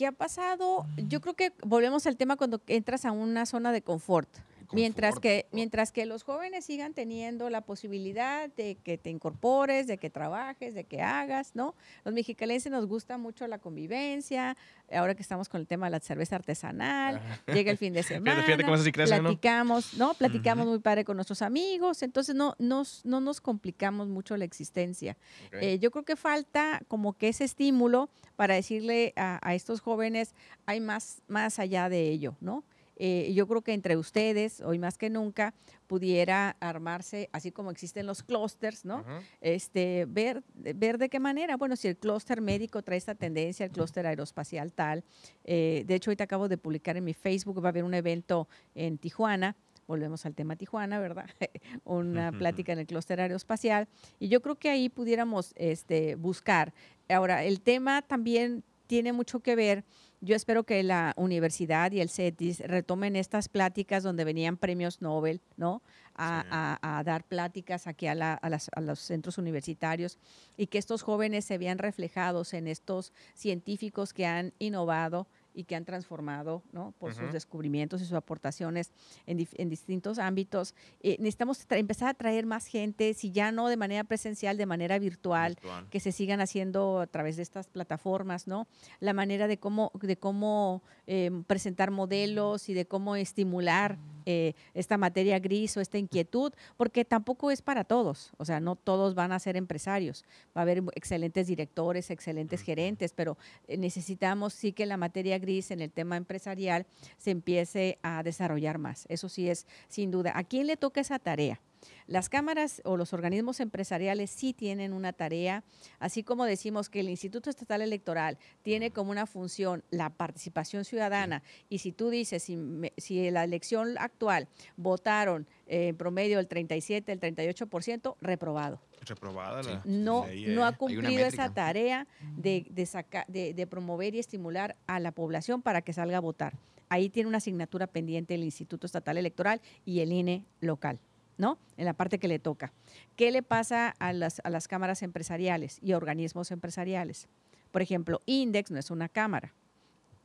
¿Qué ha pasado? Yo creo que volvemos al tema cuando entras a una zona de confort. Mientras que, mientras que los jóvenes sigan teniendo la posibilidad de que te incorpores, de que trabajes, de que hagas, ¿no? Los mexicalenses nos gusta mucho la convivencia, ahora que estamos con el tema de la cerveza artesanal, Ajá. llega el fin de semana, platicamos, ¿no? Platicamos muy padre con nuestros amigos, entonces no nos, no nos complicamos mucho la existencia. Eh, yo creo que falta como que ese estímulo para decirle a, a estos jóvenes, hay más, más allá de ello, ¿no? Eh, yo creo que entre ustedes, hoy más que nunca, pudiera armarse, así como existen los clústeres, ¿no? Este, ver, ver de qué manera, bueno, si el clúster médico trae esta tendencia, el clúster aeroespacial tal. eh, de hecho, ahorita acabo de publicar en mi Facebook, va a haber un evento en Tijuana, volvemos al tema Tijuana, ¿verdad? Una plática en el clúster aeroespacial. Y yo creo que ahí pudiéramos este, buscar. Ahora, el tema también tiene mucho que ver. Yo espero que la universidad y el CETIS retomen estas pláticas donde venían premios Nobel, ¿no? A, Sí. a- a dar pláticas aquí a, la- a las- a los centros universitarios y que estos jóvenes se vean reflejados en estos científicos que han innovado y que han transformado, ¿no? Por sus Ujú. descubrimientos y sus aportaciones en, en distintos ámbitos. Eh, necesitamos empezar a traer más gente, si ya no de manera presencial, de manera virtual, Virtual. que se sigan haciendo a través de estas plataformas, ¿no? La manera de cómo, de cómo eh, presentar modelos y de cómo estimular eh, esta materia gris o esta inquietud, porque tampoco es para todos, o sea, no todos van a ser empresarios, va a haber excelentes directores, excelentes Ujú. gerentes, pero eh, necesitamos sí que la materia gris en el tema empresarial se empiece a desarrollar más, eso sí es sin duda. ¿A quién le toca esa tarea? Las cámaras o los organismos empresariales sí tienen una tarea, así como decimos que el Instituto Estatal Electoral tiene como una función la participación ciudadana. Y si tú dices, si, me- si en la elección actual votaron eh, en promedio el 37, el 38%, reprobado. Reprobada la no, ley, no eh. ha cumplido esa tarea de, de, saca- de- de promover y estimular a la población para que salga a votar. Ahí tiene una asignatura pendiente el Instituto Estatal Electoral y el INE local, ¿no? En la parte que le toca. ¿Qué le pasa a las, a las cámaras empresariales y organismos empresariales? Por ejemplo, Index no es una cámara,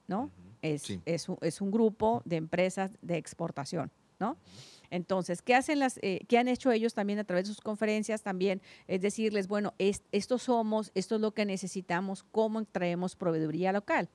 ¿no? Es, Sí. es, un, es un grupo de empresas de exportación, ¿no? Entonces, ¿qué hacen las, eh, qué han hecho ellos también a través de sus conferencias también? Es decirles, bueno, es- estos somos, esto es lo que necesitamos, cómo traemos proveeduría local.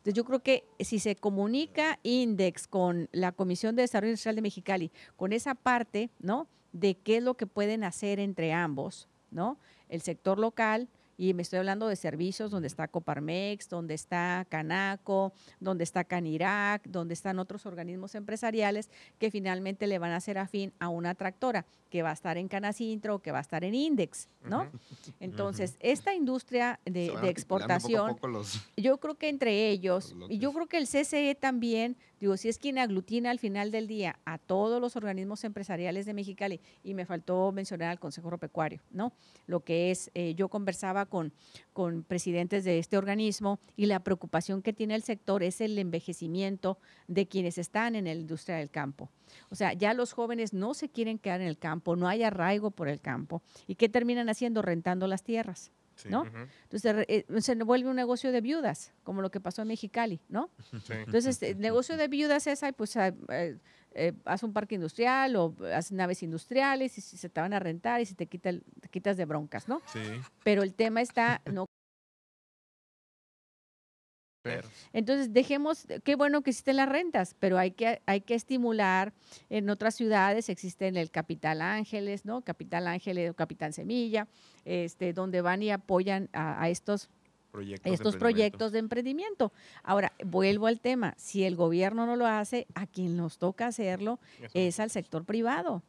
Entonces, yo creo que si se comunica Index con la Comisión de Desarrollo Industrial de Mexicali, con esa parte, ¿no? De qué es lo que pueden hacer entre ambos, ¿no? El sector local, y me estoy hablando de servicios donde está Coparmex, donde está Canaco, donde está Canirac, donde están otros organismos empresariales que finalmente le van a hacer afín a una tractora que va a estar en Canacintro o que va a estar en Index, ¿no? Entonces, esta industria de, exportación, Poco los- yo creo que entre ellos, Los y yo creo que el CCE también, digo, si es quien aglutina al final del día a todos los organismos empresariales de Mexicali, y me faltó mencionar al Consejo Agropecuario, ¿no? Lo que es, eh, yo conversaba con, con presidentes de este organismo y la preocupación que tiene el sector es el envejecimiento de quienes están en la industria del campo. O sea, ya los jóvenes no se quieren quedar en el campo, no hay arraigo por el campo. ¿Y qué terminan haciendo? Rentando las tierras. Sí. ¿no? Entonces eh, se vuelve un negocio de viudas, como lo que pasó en Mexicali, ¿no? sí. Entonces, el negocio de viudas es, pues, eh, eh, haz un parque industrial o haz naves industriales y si se te van a rentar y si te, quita el- te quitas de broncas, ¿no? Sí. Pero el tema está, no Pero- Entonces, dejemos, qué bueno que existen las rentas, pero hay que, hay que estimular. En otras ciudades existen el Capital Ángeles, ¿no? Capital Ángeles o Capital Semilla, este, donde van y apoyan a, a estos, proyectos de estos emprendimiento. proyectos de emprendimiento. Ahora, vuelvo al tema, si el gobierno no lo hace, a quien nos toca hacerlo Eso. es al sector privado,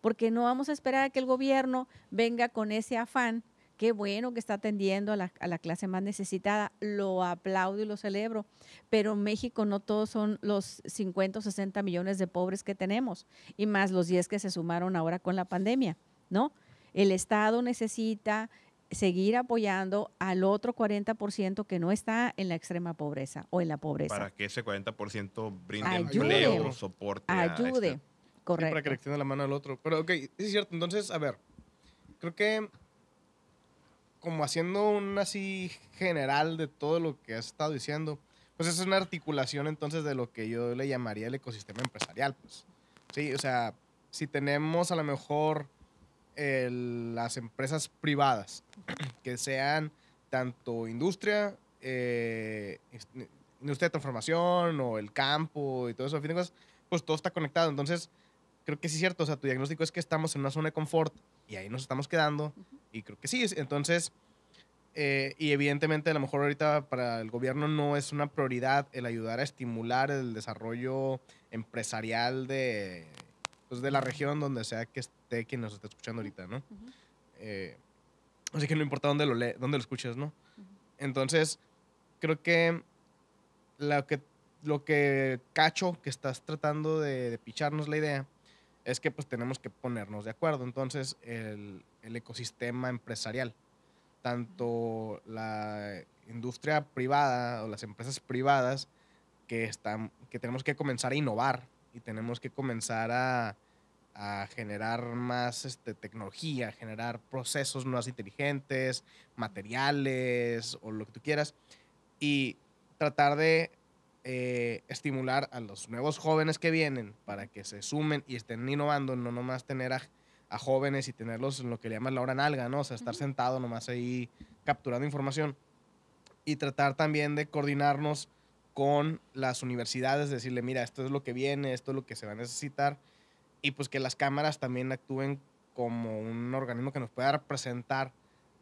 porque no vamos a esperar a que el gobierno venga con ese afán. Qué bueno que está atendiendo a la, a la clase más necesitada, lo aplaudo y lo celebro, pero en México no todos son los 50 o 60 millones de pobres que tenemos, y más los 10 que se sumaron ahora con la pandemia, ¿no? El Estado necesita seguir apoyando al otro 40% que no está en la extrema pobreza o en la pobreza. Para que ese 40% brinde Ayude. empleo, soporte. a Ayude, este- Sí, correcto. para que le extienda la mano al otro. Pero, ok, sí es cierto. Entonces, a ver, creo que como haciendo un así general de todo lo que has estado diciendo, pues es una articulación entonces de lo que yo le llamaría el ecosistema empresarial, pues. Sí, o sea, si tenemos a lo mejor el- las empresas privadas que sean tanto industria, eh, industria de transformación o el campo y todo eso, a fin de cuentas, pues todo está conectado. Entonces, creo que sí es cierto. O sea, tu diagnóstico es que estamos en una zona de confort y ahí nos estamos quedando. Y creo que sí. es- Entonces, eh, y evidentemente a lo mejor ahorita para el gobierno no es una prioridad el ayudar a estimular el desarrollo empresarial de, pues, de la región donde sea que esté quien nos esté escuchando ahorita, ¿no? Ujú. Eh, así que no importa dónde lo, lee, dónde lo escuches, ¿no? Entonces, creo que lo que, lo que cacho que estás tratando de, de picharnos la idea es que pues tenemos que ponernos de acuerdo. Entonces, el, el ecosistema empresarial, tanto la industria privada o las empresas privadas que, están, que tenemos que comenzar a innovar y tenemos que comenzar a, a generar más este, tecnología, generar procesos más inteligentes, materiales o lo que tú quieras, y tratar de eh, estimular a los nuevos jóvenes que vienen para que se sumen y estén innovando, no nomás tener a, a jóvenes y tenerlos en lo que le llaman la hora nalga, ¿no? O sea, estar Ujú. sentado nomás ahí capturando información y tratar también de coordinarnos con las universidades, decirle, mira, esto es lo que viene, esto es lo que se va a necesitar, y pues que las cámaras también actúen como un organismo que nos pueda representar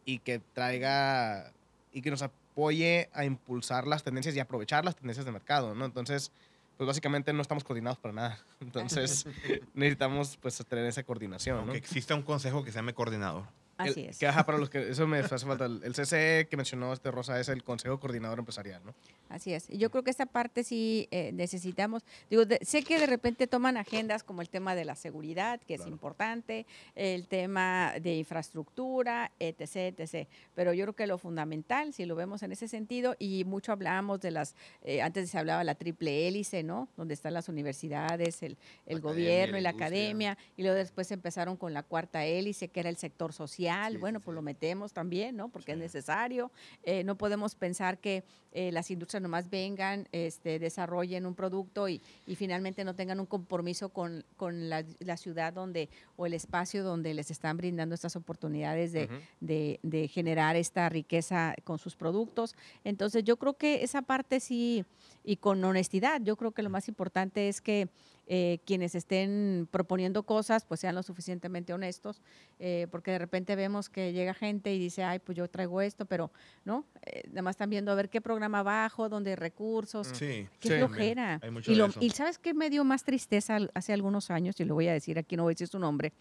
y que traiga y que nos apoye a impulsar las tendencias y aprovechar las tendencias de mercado, ¿no? Entonces, pues básicamente no estamos coordinados para nada. Entonces necesitamos pues tener esa coordinación, ¿no? Aunque exista un consejo que se llame coordinador. Así El- es. Que, ajá, para los que eso me hace falta. El, CCE que mencionó este Rosa es el Consejo Coordinador Empresarial, ¿no? Así es. Y Yo creo que esta parte sí eh, necesitamos. Digo, de- sé que de repente toman agendas como el tema de la seguridad, que es importante, el tema de infraestructura, etc, etc. Pero yo creo que lo fundamental, si lo vemos en ese sentido, y mucho hablamos de las, eh, antes se hablaba la triple hélice, ¿no? Donde están las universidades, el, el academia, gobierno y la industria. academia, y luego después empezaron con la cuarta hélice, que era el sector social. Sí, bueno, sí, pues sí. lo metemos también, ¿no? Porque es necesario. Eh, no podemos pensar que eh, las industrias nomás vengan, este, desarrollen un producto y, y finalmente no tengan un compromiso con, con la, la ciudad donde o el espacio donde les están brindando estas oportunidades de, de- de generar esta riqueza con sus productos. Entonces yo creo que esa parte sí, y con honestidad, yo creo que lo más importante es que eh, quienes estén proponiendo cosas pues sean lo suficientemente honestos, eh, porque de repente vemos que llega gente y dice, ay, pues yo traigo esto, pero no, Eh, nada más están viendo a ver qué programa bajo, dónde hay recursos, Sí. Qué Sí. flojera. Hay mucho Y, de lo- eso. y sabes qué me dio más tristeza hace algunos años, y lo voy a decir aquí, no voy a decir su nombre,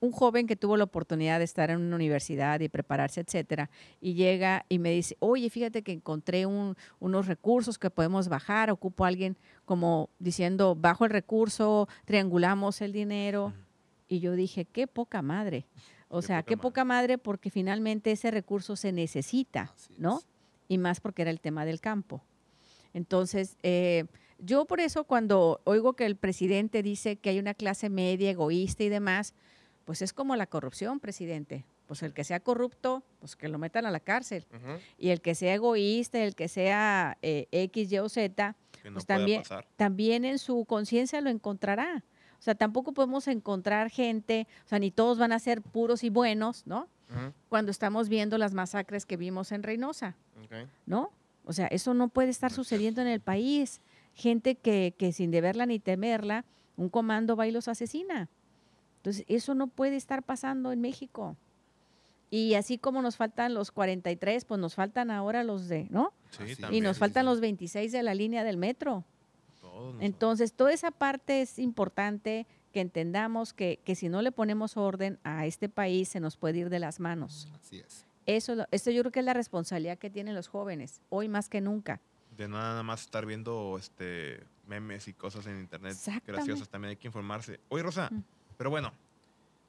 un joven que tuvo la oportunidad de estar en una universidad y prepararse, etcétera, y llega y me dice, oye, fíjate que encontré un- unos recursos que podemos bajar, ocupo a alguien como diciendo, bajo el recurso, triangulamos el dinero, y yo dije, qué poca madre. O Qué sea, poca qué madre. poca madre porque finalmente ese recurso se necesita, Así ¿no? es. y más porque era el tema del campo. Entonces, eh, yo por eso cuando oigo que el presidente dice que hay una clase media egoísta y demás, pues es como la corrupción, presidente. Pues el que sea corrupto, pues que lo metan a la cárcel. Y el que sea egoísta, el que sea eh, X, Y o Z, Que no pues también- pasar. también en su conciencia lo encontrará. O sea, tampoco podemos encontrar gente, o sea, ni todos van a ser puros y buenos, ¿no? Cuando estamos viendo las masacres que vimos en Reynosa. ¿no? O sea, eso no puede estar sucediendo en el país. Gente que, que sin deberla ni temerla, un comando va y los asesina. Entonces, eso no puede estar pasando en México. Y así como nos faltan los 43, pues nos faltan ahora los de, ¿no? Sí, Y nos faltan los 26 de la línea del metro. Entonces, toda esa parte es importante que entendamos que, que si no le ponemos orden a este país, se nos puede ir de las manos. Así es. Eso, esto yo creo que es la responsabilidad que tienen los jóvenes, hoy más que nunca. de nada más estar viendo este memes y cosas en internet graciosas también hay que informarse. Oye, Rosa, Mm. pero bueno,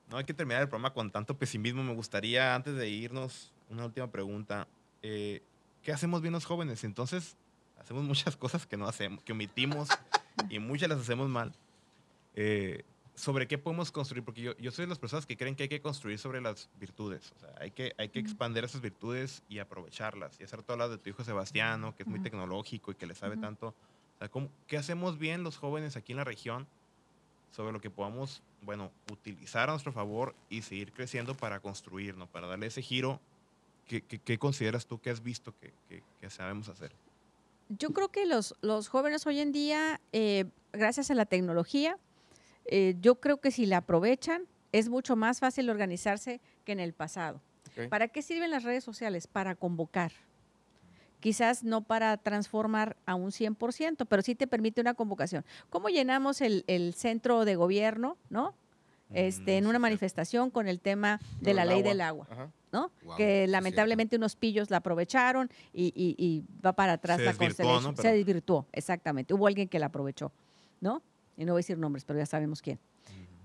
no hay que terminar el programa con tanto pesimismo. Me gustaría, antes de irnos, una última pregunta. Eh, ¿Qué hacemos bien los jóvenes? Entonces, hacemos muchas cosas que no hacemos, que omitimos y muchas las hacemos mal. Eh, ¿Sobre qué podemos construir? Porque yo, yo soy de las personas que creen que hay que construir sobre las virtudes. O sea, hay que, hay que expandir esas virtudes y aprovecharlas. Y hacer todas las de tu hijo Sebastiano, que es muy tecnológico y que le sabe tanto. O sea, ¿cómo- ¿qué hacemos bien los jóvenes aquí en la región sobre lo que podamos, bueno, utilizar a nuestro favor y seguir creciendo para construirnos, para darle ese giro? ¿Qué, qué- qué consideras tú que has visto que, que- que sabemos hacer? Yo creo que los, los jóvenes hoy en día, eh, gracias a la tecnología, eh, yo creo que si la aprovechan, es mucho más fácil organizarse que en el pasado. ¿Para qué sirven las redes sociales? Para convocar. Quizás no para transformar a un 100%, pero sí te permite una convocación. ¿Cómo llenamos el, el centro de gobierno, no? Este, en Mm, una manifestación con el tema de la ley agua. del agua. Ajá. ¿no? Que lamentablemente unos pillos la aprovecharon y, y- y va para atrás Se la. ¿no? Se desvirtuó, exactamente. Hubo alguien que la aprovechó, ¿no? Y no voy a decir nombres, pero ya sabemos quién.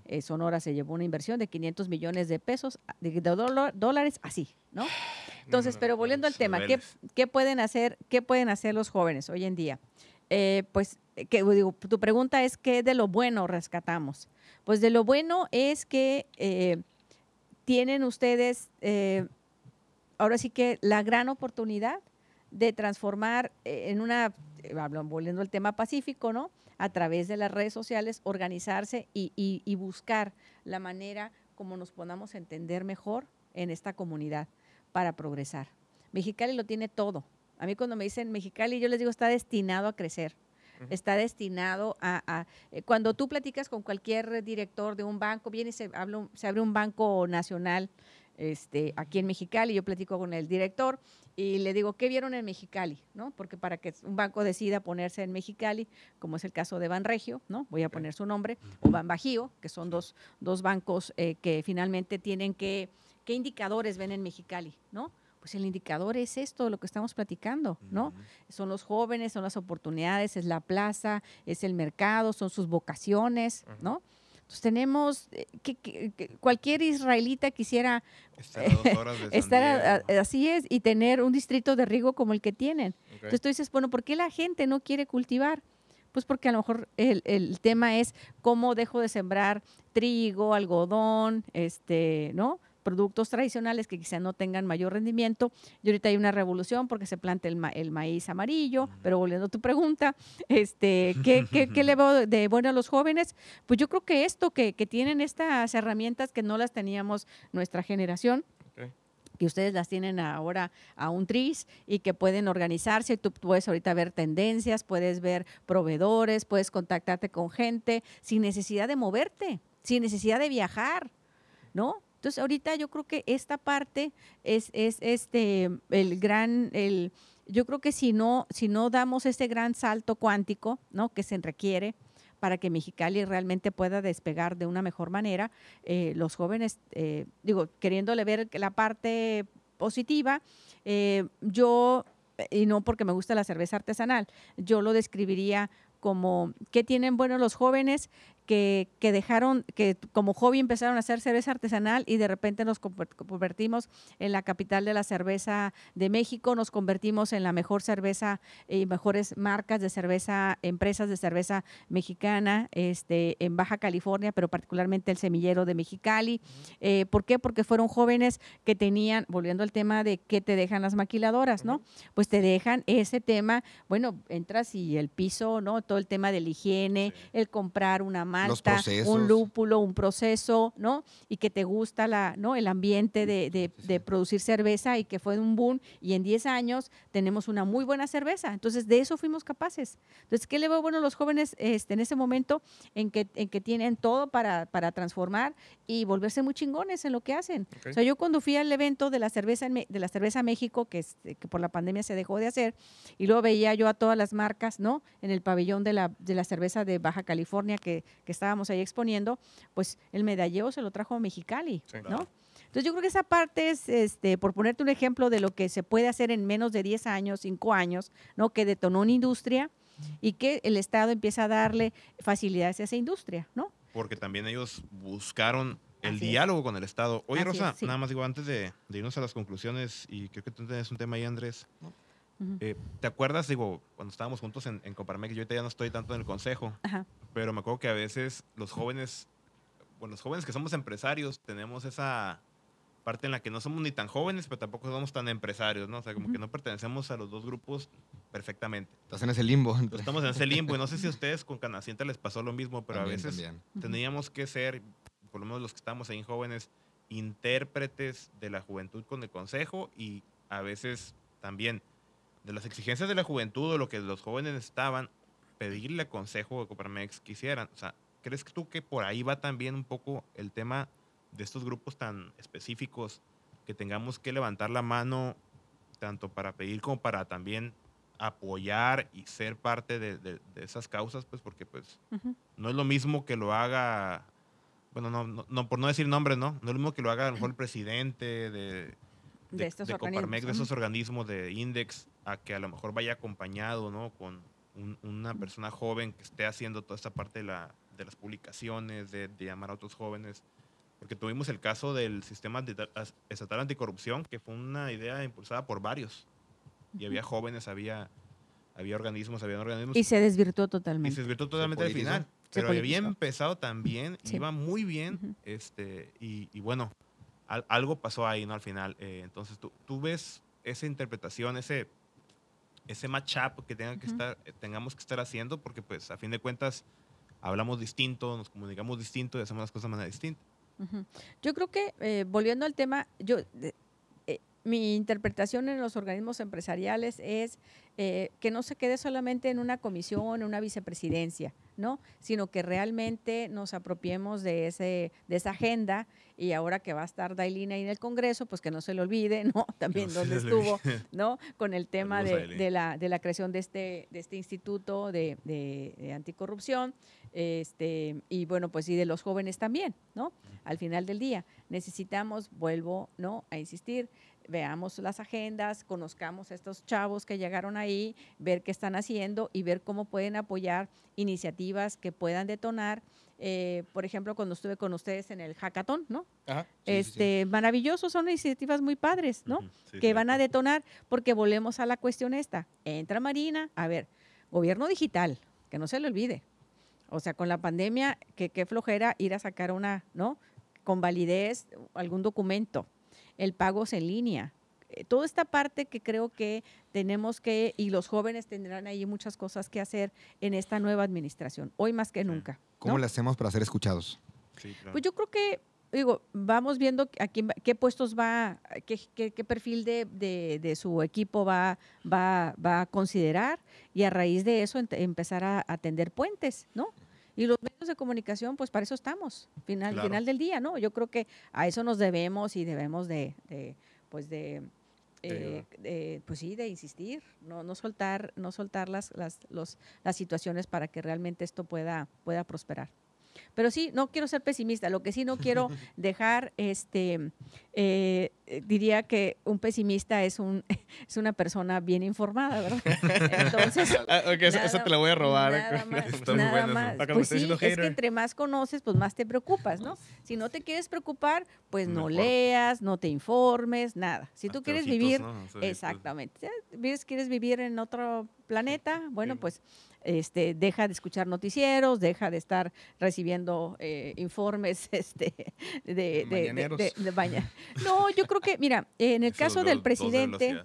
Eh, Sonora se llevó una inversión de 500 millones de pesos, de, dólares, así, ¿no? Entonces, pero volviendo al tema, ¿qué, pueden hacer, ¿qué pueden hacer los jóvenes hoy en día? Eh, pues, eh, que, digo, tu pregunta es qué de lo bueno rescatamos. Pues de lo bueno es que eh, tienen ustedes, eh, ahora sí que la gran oportunidad de transformar eh, en una, eh, volviendo al tema pacífico, ¿no? A través de las redes sociales, organizarse y buscar la manera como nos podamos entender mejor en esta comunidad para progresar. Mexicali lo tiene todo. A mí cuando me dicen Mexicali, yo les digo, está destinado a crecer. Está destinado a... a- eh, cuando tú platicas con cualquier director de un banco, viene y se, habla se abre un banco nacional este, aquí en Mexicali, yo platico con el director y le digo, ¿qué vieron en Mexicali? ¿No? Porque para que un banco decida ponerse en Mexicali, como es el caso de Banregio, ¿no? Voy a poner su nombre, o Banbajío, que son dos, dos bancos eh, que finalmente tienen que, ¿qué indicadores ven en Mexicali? ¿No? Pues el indicador es esto, lo que estamos platicando, ¿no? Son los jóvenes, son las oportunidades, es la plaza, es el mercado, son sus vocaciones, ¿no? Entonces tenemos, eh, que, que- que cualquier israelita quisiera Estar a dos horas de estar a- a- Diego. así es y tener un distrito de riego como el que tienen. Entonces tú dices, bueno, ¿por qué la gente no quiere cultivar? Pues porque a lo mejor el, el tema es cómo dejo de sembrar trigo, algodón, este, ¿no? Productos tradicionales que quizá no tengan mayor rendimiento. Y ahorita hay una revolución porque se planta el, ma- el maíz amarillo, pero volviendo a tu pregunta, este, ¿qué, qué, qué le veo de bueno a los jóvenes? Pues yo creo que esto, que, que tienen estas herramientas que no las teníamos nuestra generación, que ustedes las tienen ahora a un tris y que pueden organizarse. Tú puedes ahorita ver tendencias, puedes ver proveedores, puedes contactarte con gente sin necesidad de moverte, sin necesidad de viajar, ¿no? Entonces ahorita yo creo que esta parte es, es este el gran el yo creo que si no si no damos ese gran salto cuántico, ¿no? que se requiere para que Mexicali realmente pueda despegar de una mejor manera, eh, los jóvenes, eh, digo, queriéndole ver la parte positiva, eh, yo, y no porque me gusta la cerveza artesanal, yo lo describiría como, ¿qué tienen bueno los jóvenes? Que, que dejaron, que como hobby empezaron a hacer cerveza artesanal y de repente nos conver- convertimos en la capital de la cerveza de México, nos convertimos en la mejor cerveza y mejores marcas de cerveza, empresas de cerveza mexicana este, en Baja California, pero particularmente el semillero de Mexicali. Eh, ¿Por qué? Porque fueron jóvenes que tenían, volviendo al tema de qué te dejan las maquiladoras, ¿no? Pues te dejan ese tema, bueno, entras y el piso, ¿no? Todo el tema de la higiene, el comprar una malta, un lúpulo, un proceso, ¿no? Y que te gusta la, ¿no? el ambiente de, de- Sí, sí. de producir cerveza y que fue un boom y en 10 años tenemos una muy buena cerveza. Entonces, de eso fuimos capaces. Entonces, ¿qué le veo bueno a los jóvenes este, en ese momento en que, en que tienen todo para, para transformar y volverse muy chingones en lo que hacen? Ok. O sea, yo cuando fui al evento de la cerveza, de la cerveza México, que, es- que por la pandemia se dejó de hacer, y luego veía yo a todas las marcas, ¿no? En el pabellón de la, de la cerveza de Baja California que, que estábamos ahí exponiendo, pues el medalleo se lo trajo a Mexicali, Sí. ¿no? Entonces yo creo que esa parte es, este, por ponerte un ejemplo de lo que se puede hacer en menos de 10 años, 5 años, ¿no? Que detonó una industria y que el Estado empieza a darle facilidades a esa industria, ¿no? Porque también ellos buscaron el Así es. diálogo con el Estado. Oye, Así es, Rosa, sí. nada más digo, antes de, de irnos a las conclusiones, y creo que tú tienes un tema ahí, Andrés. Ujú. Eh, ¿Te acuerdas, digo, cuando estábamos juntos en, en Coparmex, yo ahorita ya no estoy tanto en el consejo, Ajá. pero me acuerdo que a veces los jóvenes, bueno, los jóvenes que somos empresarios, tenemos esa parte en la que no somos ni tan jóvenes, pero tampoco somos tan empresarios, ¿no? O sea, como Ujú. que no pertenecemos a los dos grupos perfectamente. Estás en ese limbo. Entonces, estamos en ese limbo y no sé si a ustedes con Canaciente les pasó lo mismo, pero También, a veces también. Teníamos que ser, por lo menos los que estamos ahí jóvenes, intérpretes de la juventud con el consejo y a veces también de las exigencias de la juventud o lo que los jóvenes estaban, pedirle consejo de Coparmex que hicieran. O sea, ¿crees tú que por ahí va también un poco el tema de estos grupos tan específicos que tengamos que levantar la mano tanto para pedir como para también apoyar y ser parte de, de- de esas causas, pues porque pues no es lo mismo que lo haga, bueno, no, no, no, por no decir nombres, ¿no? No es lo mismo que lo haga a lo mejor el presidente de, De estos Coparmex, de esos organismos de Index, a que a lo mejor vaya acompañado, ¿no? Con un- una persona joven que esté haciendo toda esta parte de, la, de las publicaciones, de, de llamar a otros jóvenes. Porque tuvimos el caso del sistema de- estatal anticorrupción, que fue una idea impulsada por varios. Y había jóvenes, había, había organismos, había organismos. Y se desvirtuó Y totalmente. se desvirtuó totalmente al final. Se Pero había empezado también, Sí. iba muy bien. Ujú. este, y, y bueno, al- algo pasó ahí, ¿no? Al final. eh, entonces, tú, tú ves esa interpretación, ese, ese matchup que, tenga que estar, eh, tengamos que estar haciendo, porque pues a fin de cuentas hablamos distinto, nos comunicamos distinto y hacemos las cosas de manera distinta. Yo creo que, eh, volviendo al tema, yo, de- eh, mi interpretación en los organismos empresariales es eh, que no se quede solamente en una comisión, en una vicepresidencia, ¿no? Sino que realmente nos apropiemos de, ese, de esa agenda y ahora que va a estar Dailina ahí en el Congreso, pues que no se le olvide, ¿no? También no donde estuvo. ¿no? Con el tema de la, de la creación de este, de este instituto de, de- de anticorrupción, este, y bueno, pues y de los jóvenes también, ¿no? Al final del día, necesitamos, vuelvo, ¿no? A insistir, veamos las agendas, conozcamos a estos chavos que llegaron ahí, ver qué están haciendo y ver cómo pueden apoyar iniciativas que puedan detonar. eh, por ejemplo, cuando estuve con ustedes en el hackathon, ¿no? Ajá. Sí, sí, sí. este, maravilloso, son iniciativas muy padres, ¿no? Que van a detonar, porque volvemos a la cuestión esta. Entra Marina, a ver, gobierno digital, que no se le olvide. O sea, con la pandemia, que qué flojera ir a sacar una, ¿no? Con validez, algún documento. El pagos en línea. Eh, Toda esta parte que creo que tenemos que, y los jóvenes tendrán ahí muchas cosas que hacer en esta nueva administración, hoy más que nunca. ¿Cómo ¿no? le hacemos para ser escuchados? Sí, claro. Pues yo creo que, digo, vamos viendo a quién va- qué puestos va, qué, qué- qué perfil de, de- de su equipo va, va, va a considerar y a raíz de eso empezar a, a tender puentes, ¿no? Y los medios de comunicación, pues para eso estamos, final, Claro. final del día, ¿no? Yo creo que a eso nos debemos y debemos de, de, pues de, eh, de, pues sí, de insistir, no, no soltar, no soltar las, las, los, las situaciones para que realmente esto pueda, pueda prosperar. Pero sí, no quiero ser pesimista, lo que sí no quiero dejar, este, eh, eh, diría que un pesimista es, un, es una persona bien informada, ¿verdad? Entonces, Ah, ok, esa, te la voy a robar. Nada más, Está nada más. Pues sí, es que entre más conoces, pues más te preocupas, ¿no? Si no te quieres preocupar, pues no Mejor. leas, no te informes, nada. Si tú Hasta quieres ojitos, vivir, ¿no? O sea, exactamente, quieres vivir en otro planeta, bueno, Sí. pues este, deja de escuchar noticieros, deja de estar recibiendo eh, informes este, de, de- de- Mañaneros. de- de baña- No, yo creo que, mira, en el caso del presidente,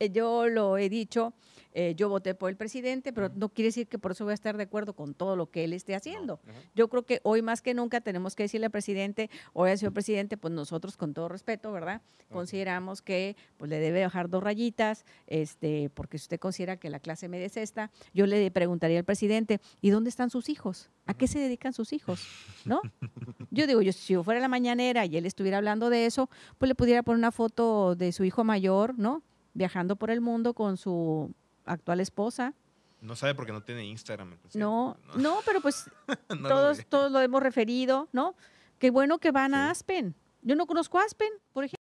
eh, yo lo he dicho, eh, yo voté por el presidente, pero no quiere decir que por eso voy a estar de acuerdo con todo lo que él esté haciendo. Yo creo que hoy más que nunca tenemos que decirle al presidente, hoy ha sido presidente, pues nosotros con todo respeto, ¿verdad? Consideramos que pues le debe bajar dos rayitas, este, porque si usted considera que la clase media es esta, yo le preguntaría al presidente, ¿y dónde están sus hijos? ¿A qué se dedican sus hijos? ¿No? Yo digo, yo, si yo fuera la mañanera y él estuviera hablando de eso, pues le pudiera poner una foto de su hijo mayor, ¿no? Viajando por el mundo con su actual esposa. No sabe porque no tiene Instagram. No, no, pero pues no lo todos, todos lo hemos referido, ¿no? Qué bueno que van a. Aspen. Yo no conozco Aspen, por ejemplo.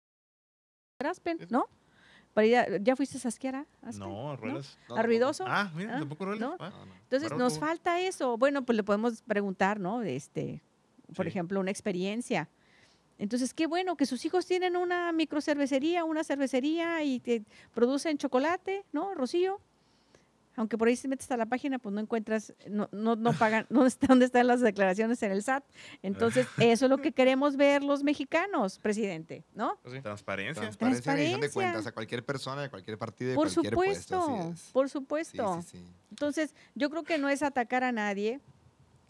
Aspen, ¿no? Para ir a- ¿Ya fuiste a esquiar a Aspen? No, ruedas. ¿A Ruidoso? Ah, mira, Ah, tampoco ruedas. ¿no? Ah, No, no. Entonces nos falta eso. Bueno, pues le podemos preguntar, ¿no? Este, por Sí. ejemplo, una experiencia. Entonces, qué bueno que sus hijos tienen una microcervecería, una cervecería y te producen chocolate, ¿no, Rocío? Aunque por ahí si metes a la página, pues no encuentras, no, no, no pagan, ¿dónde, está, ¿dónde están las declaraciones en el SAT? Entonces, eso es lo que queremos ver los mexicanos, presidente, ¿no? Pues sí. Transparencia. Transparencia, de cuentas a cualquier persona, de cualquier partido, de Por cualquier supuesto, puesto. por Sí, supuesto. sí, sí. Entonces, yo creo que no es atacar a nadie,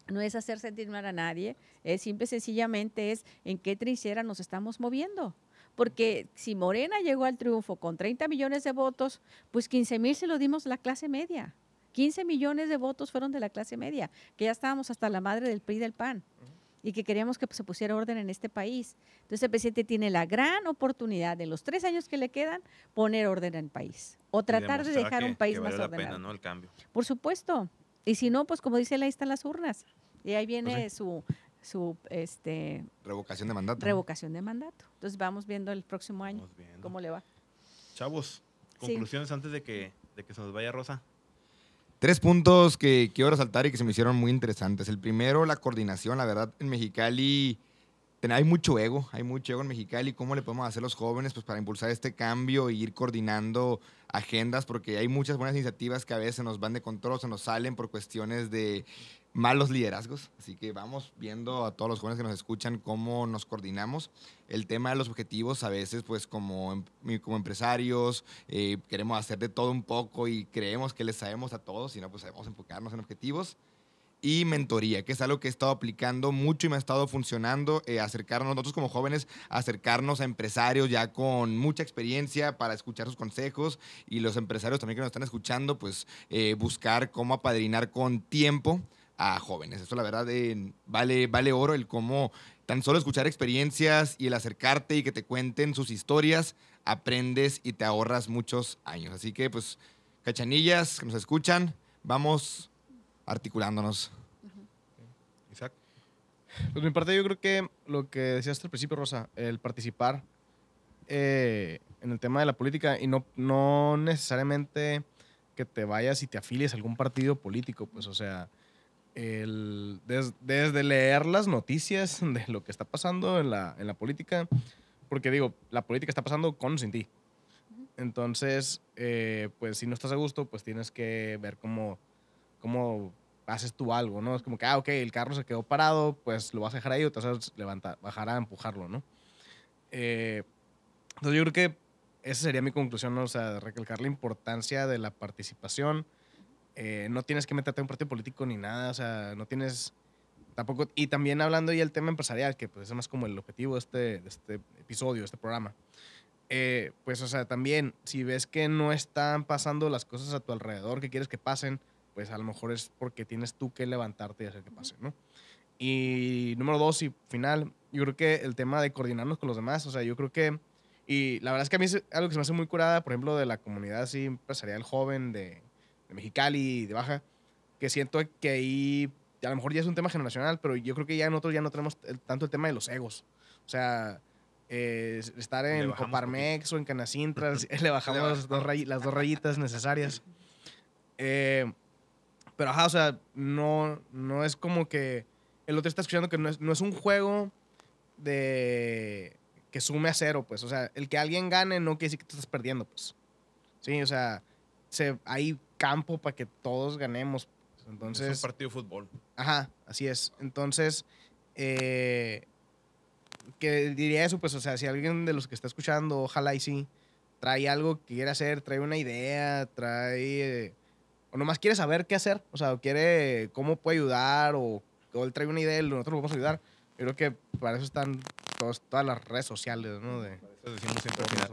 no es hacer sentir mal a nadie, es simple y sencillamente es en qué trinchera nos estamos moviendo. Porque si Morena llegó al triunfo con 30 millones de votos, pues 15 mil se lo dimos la clase media. 15 millones de votos fueron de la clase media, que ya estábamos hasta la madre del PRI y del PAN y que queríamos que pues, se pusiera orden en este país. Entonces el presidente tiene la gran oportunidad de los tres años que le quedan poner orden en el país o tratar de dejar que- un país que más la ordenado. pena, ¿no? El cambio. Por supuesto. Y si no, pues como dice ahí están las urnas. Y ahí viene Pues su, su este, Revocación de mandato. revocación de mandato. Entonces vamos viendo el próximo año cómo le va. Chavos, Sí. conclusiones antes de que, de que se nos vaya Rosa. Tres puntos que quiero resaltar y que se me hicieron muy interesantes. El primero, la coordinación. La verdad, en Mexicali hay mucho ego, hay mucho ego en Mexicali. ¿Cómo le podemos hacer los jóvenes pues, para impulsar este cambio e ir coordinando agendas? Porque hay muchas buenas iniciativas que a veces nos van de control, se nos salen por cuestiones de malos liderazgos. Así que vamos viendo a todos los jóvenes que nos escuchan cómo nos coordinamos. El tema de los objetivos, a veces, pues como, em- como empresarios, eh, queremos hacer de todo un poco y creemos que les sabemos a todos, y no, pues debemos enfocarnos en objetivos. y mentoría, que es algo que he estado aplicando mucho y me ha estado funcionando, eh, acercarnos nosotros como jóvenes, acercarnos a empresarios ya con mucha experiencia para escuchar sus consejos y los empresarios también que nos están escuchando, pues eh, buscar cómo apadrinar con tiempo a jóvenes. Eso la verdad vale, vale oro el cómo tan solo escuchar experiencias y el acercarte y que te cuenten sus historias, aprendes y te ahorras muchos años. Así que pues cachanillas que nos escuchan, vamos articulándonos. Isaac. Pues mi parte yo creo que lo que decías al principio, Rosa, el participar eh, en el tema de la política y no, no necesariamente que te vayas y te afilies a algún partido político, pues o sea, el, des- desde leer las noticias de lo que está pasando en la, en la política, porque digo, la política está pasando con sin ti. Entonces, eh, pues si no estás a gusto, pues tienes que ver cómo, cómo haces tú algo, ¿no? Es como que, ah, ok, el carro se quedó parado, pues lo vas a dejar ahí o te vas a levantar, bajar a empujarlo, ¿no? Eh, entonces yo creo que esa sería mi conclusión, ¿no? O sea, recalcar la importancia de la participación. Eh, no tienes que meterte en un partido político ni nada, o sea, no tienes tampoco... Y también hablando ya del tema empresarial, que pues es más como el objetivo de este, este episodio, de este programa. Eh, pues, o sea, también, si ves que no están pasando las cosas a tu alrededor que quieres que pasen, pues a lo mejor es porque tienes tú que levantarte y hacer que pasen, ¿no? Y número dos y final, yo creo que el tema de coordinarnos con los demás, o sea, yo creo que, y la verdad es que a mí es algo que se me hace muy curada, por ejemplo, de la comunidad así empresarial joven de, de Mexicali de Baja, que siento que ahí, a lo mejor ya es un tema generacional, pero yo creo que ya nosotros ya no tenemos tanto el tema de los egos. O sea, eh, estar en Coparmex o en Canacintras, le bajamos las dos, rayi- las dos rayitas necesarias. Eh, pero ajá, o sea, no, no es como que el otro está escuchando que no es, no es un juego de que sume a cero, pues. O sea, el que alguien gane no quiere decir que tú estás perdiendo, pues. Sí, o sea, se, hay campo para que todos ganemos. es un Entonces, partido de fútbol. Ajá, así es. Entonces, eh, que diría eso, pues, o sea, si alguien de los que está escuchando, ojalá y sí, trae algo que quiere hacer, trae una idea, trae, eh, o nomás quiere saber qué hacer, o sea, o quiere cómo puede ayudar, o, o él trae una idea y nosotros lo vamos a ayudar. Yo creo que para eso están todos- todas las redes sociales, ¿no? De, Eso decimos siempre al final.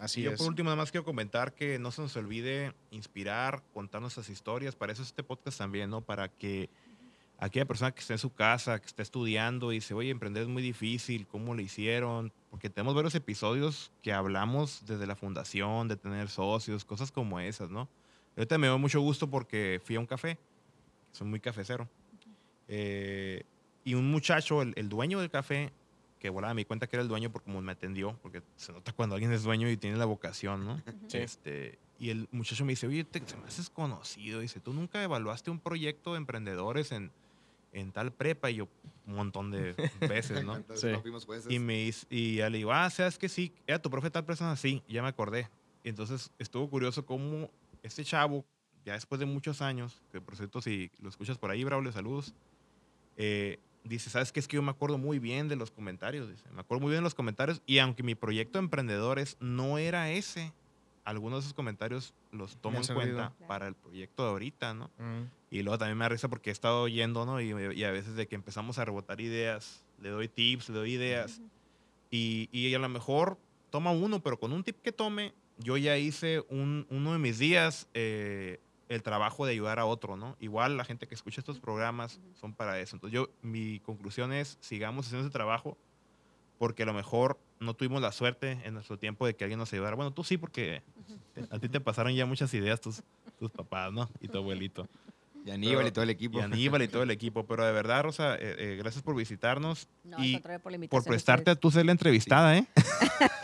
así yo es. por último nada más quiero comentar que no se nos olvide inspirar, contar nuestras historias. Para eso es este podcast también, ¿no? Para que aquella persona que esté en su casa, que esté estudiando y dice, oye, emprender es muy difícil, ¿cómo lo hicieron? Porque tenemos varios episodios que hablamos desde la fundación, de tener socios, cosas como esas, ¿no? Ahorita me dio mucho gusto porque fui a un café, soy muy cafecero. Eh, y un muchacho, el, el dueño del café, que volaba, me di cuenta que era el dueño por cómo me atendió, porque se nota cuando alguien es dueño y tiene la vocación, ¿no? Sí. Este, y el muchacho me dice, oye, te, se me haces conocido. Dice, ¿tú nunca evaluaste un proyecto de emprendedores en, en tal prepa? Y yo, un montón de veces, ¿no? Entonces, Sí. no fuimos jueces. Y, me, y ya le digo, ah, ¿sabes que sí? ¿Era tu profe tal persona? Sí, ya me acordé. Y entonces estuvo curioso cómo este chavo, ya después de muchos años, que por cierto, si lo escuchas por ahí, Braulio, saludos, eh, dice, ¿sabes qué? Es que yo me acuerdo muy bien de los comentarios, dice, me acuerdo muy bien de los comentarios, y aunque mi proyecto de emprendedores no era ese, algunos de esos comentarios los tomo en cuenta para el proyecto de ahorita, ¿no? Mm. Y luego también me da risa porque he estado oyendo, ¿no? Y, y a veces de que empezamos a rebotar ideas, le doy tips, le doy ideas. y, y a lo mejor toma uno, pero con un tip que tome, yo ya hice un, uno de mis días eh, el trabajo de ayudar a otro, ¿no? Igual la gente que escucha estos programas son para eso. Entonces yo, mi conclusión es, sigamos haciendo ese trabajo porque a lo mejor no tuvimos la suerte en nuestro tiempo de que alguien nos ayudara. Bueno, tú sí, porque a ti te pasaron ya muchas ideas tus, tus papás, ¿no? Y tu abuelito. Y Aníbal Pero- y todo el equipo. Y Aníbal y todo el equipo. Pero de verdad, Rosa, eh, eh, gracias por visitarnos No, y por la por prestarte a tú ser la entrevistada, ¿eh?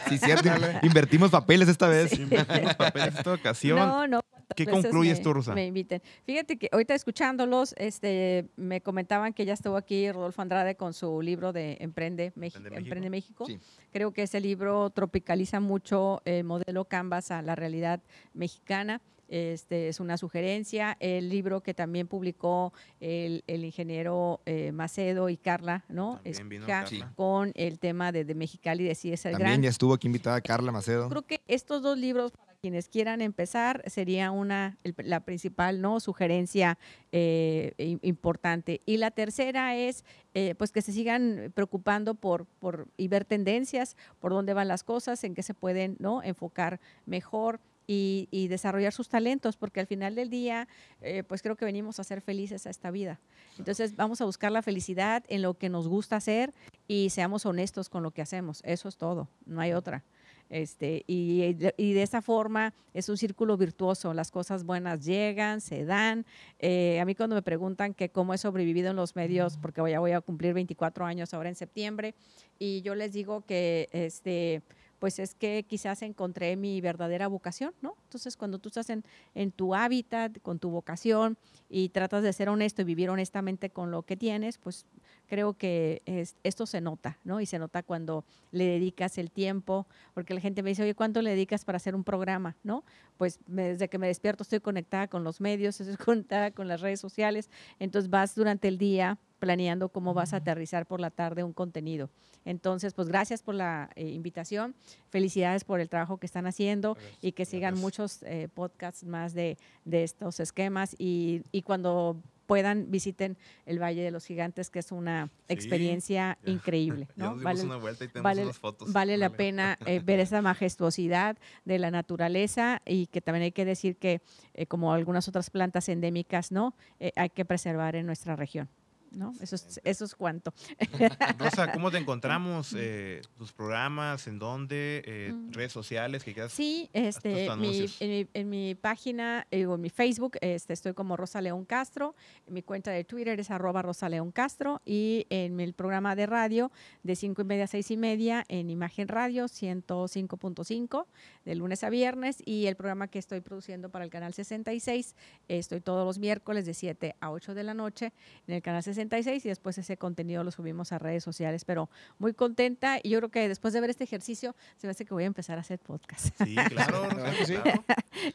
Sí, cierto. Invertimos papeles esta vez. Invertimos papeles esta ocasión. No, no. ¿Qué concluyes me- tú, Rosa? Me inviten. Fíjate que ahorita escuchándolos, este, me comentaban que ya estuvo aquí Rodolfo Andrade con su libro de Emprende, México. Emprende México. Sí. Creo que ese libro tropicaliza mucho el modelo Canvas a la realidad mexicana. Este, es una sugerencia. El libro que también publicó el, el ingeniero eh, Macedo y Carla, ¿no? Vino con el tema de, de Mexicali, de el También gran ya estuvo aquí invitada Carla Macedo. creo que estos dos libros, para quienes quieran empezar, sería una, el- la principal ¿no? sugerencia eh, importante. Y la tercera es eh, pues que se sigan preocupando por, por y ver tendencias, por dónde van las cosas, en qué se pueden ¿no? enfocar mejor. Y, y desarrollar sus talentos, porque al final del día, eh, pues creo que venimos a ser felices a esta vida. Entonces vamos a buscar la felicidad en lo que nos gusta hacer y seamos honestos con lo que hacemos. Eso es todo, no hay otra. Este, y, y de esa forma es un círculo virtuoso, las cosas buenas llegan, se dan. Eh, a mí cuando me preguntan que cómo he sobrevivido en los medios, porque ya voy a cumplir 24 años ahora en septiembre, y yo les digo que este, pues es que quizás encontré mi verdadera vocación, ¿no? Entonces cuando tú estás en, en tu hábitat, con tu vocación, y tratas de ser honesto y vivir honestamente con lo que tienes, pues creo que es- esto se nota, ¿no? Y se nota cuando le dedicas el tiempo, porque la gente me dice, oye, ¿cuánto le dedicas para hacer un programa, no? Pues desde que me despierto estoy conectada con los medios, estoy conectada con las redes sociales, entonces vas durante el día planeando cómo vas a aterrizar por la tarde un contenido. Entonces, pues gracias por la eh, invitación, felicidades por el trabajo que están haciendo y que sigan Gracias. muchos eh, podcasts más de, de estos esquemas y, y cuando puedan visiten el Valle de los Gigantes, que es una Sí, experiencia ya. increíble. Vale, una vuelta y tenemos vale- unas fotos. vale la Vale. pena eh, ver esa majestuosidad de la naturaleza y que también hay que decir que, eh, como algunas otras plantas endémicas, ¿no? Eh, hay que preservar en nuestra región. ¿No? Eso, es, eso es cuanto. Rosa, ¿cómo te encontramos? Eh, ¿Tus programas? ¿En dónde? Eh, Mm. ¿Redes sociales? que quieras? Sí, este, mi- en, mi, en mi página eh, o en mi Facebook este, estoy como Rosa León Castro, en mi cuenta de Twitter es arroba Rosa León Castro y en el programa de radio de 5 y media a 6 y media en Imagen Radio 105.5 de lunes a viernes y el programa que estoy produciendo para el canal 66 estoy todos los miércoles de 7 a 8 de la noche en el canal 66 y después ese contenido lo subimos a redes sociales, pero muy contenta y yo creo que después de ver este ejercicio se me hace que voy a empezar a hacer podcast. Sí, claro. ¿Verdad Rosa, que sí?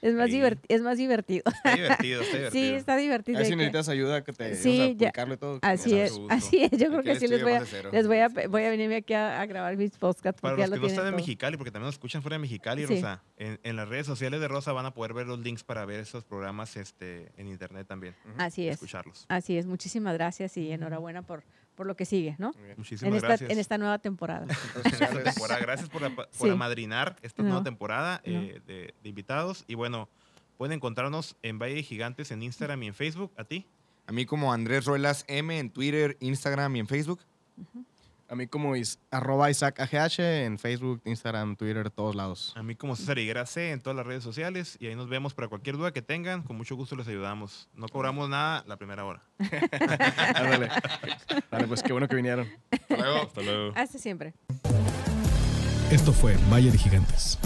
Es más, Sí. es más divertido. Está divertido, está divertido. Sí, está divertido. A ver si que- necesitas ayuda que te Sí, ya- y todo. Así es, así es. Yo creo que sí les voy a, les voy a, voy a venirme aquí a, a grabar mis podcasts Para porque ya los lo que no están en. Mexicali, porque también nos escuchan fuera de Mexicali, Sí. Rosa, en, en las redes sociales de Rosa van a poder ver los links para ver esos programas este, en internet también. Así es. Escucharlos. Así es. Muchísimas gracias y enhorabuena por, por lo que sigue, ¿no? Muchísimas En esta, gracias. en esta nueva temporada. Gracias por, por Sí. amadrinar esta No. nueva temporada No. eh, de, de invitados. Y bueno, pueden encontrarnos en Valle de Gigantes en Instagram y en Facebook. ¿A ti? A mí como Andrés Ruelas M en Twitter, Instagram y en Facebook. A mí como is, arroba Isaac AGH en Facebook, Instagram, Twitter, todos lados. A mí como César Higuera C en todas las redes sociales. Y ahí nos vemos para cualquier duda que tengan. Con mucho gusto les ayudamos. No cobramos nada la primera hora. Ándale. Vale, pues qué bueno que vinieron. Hasta luego. Hasta luego. Hasta siempre. Esto fue Valle de Gigantes.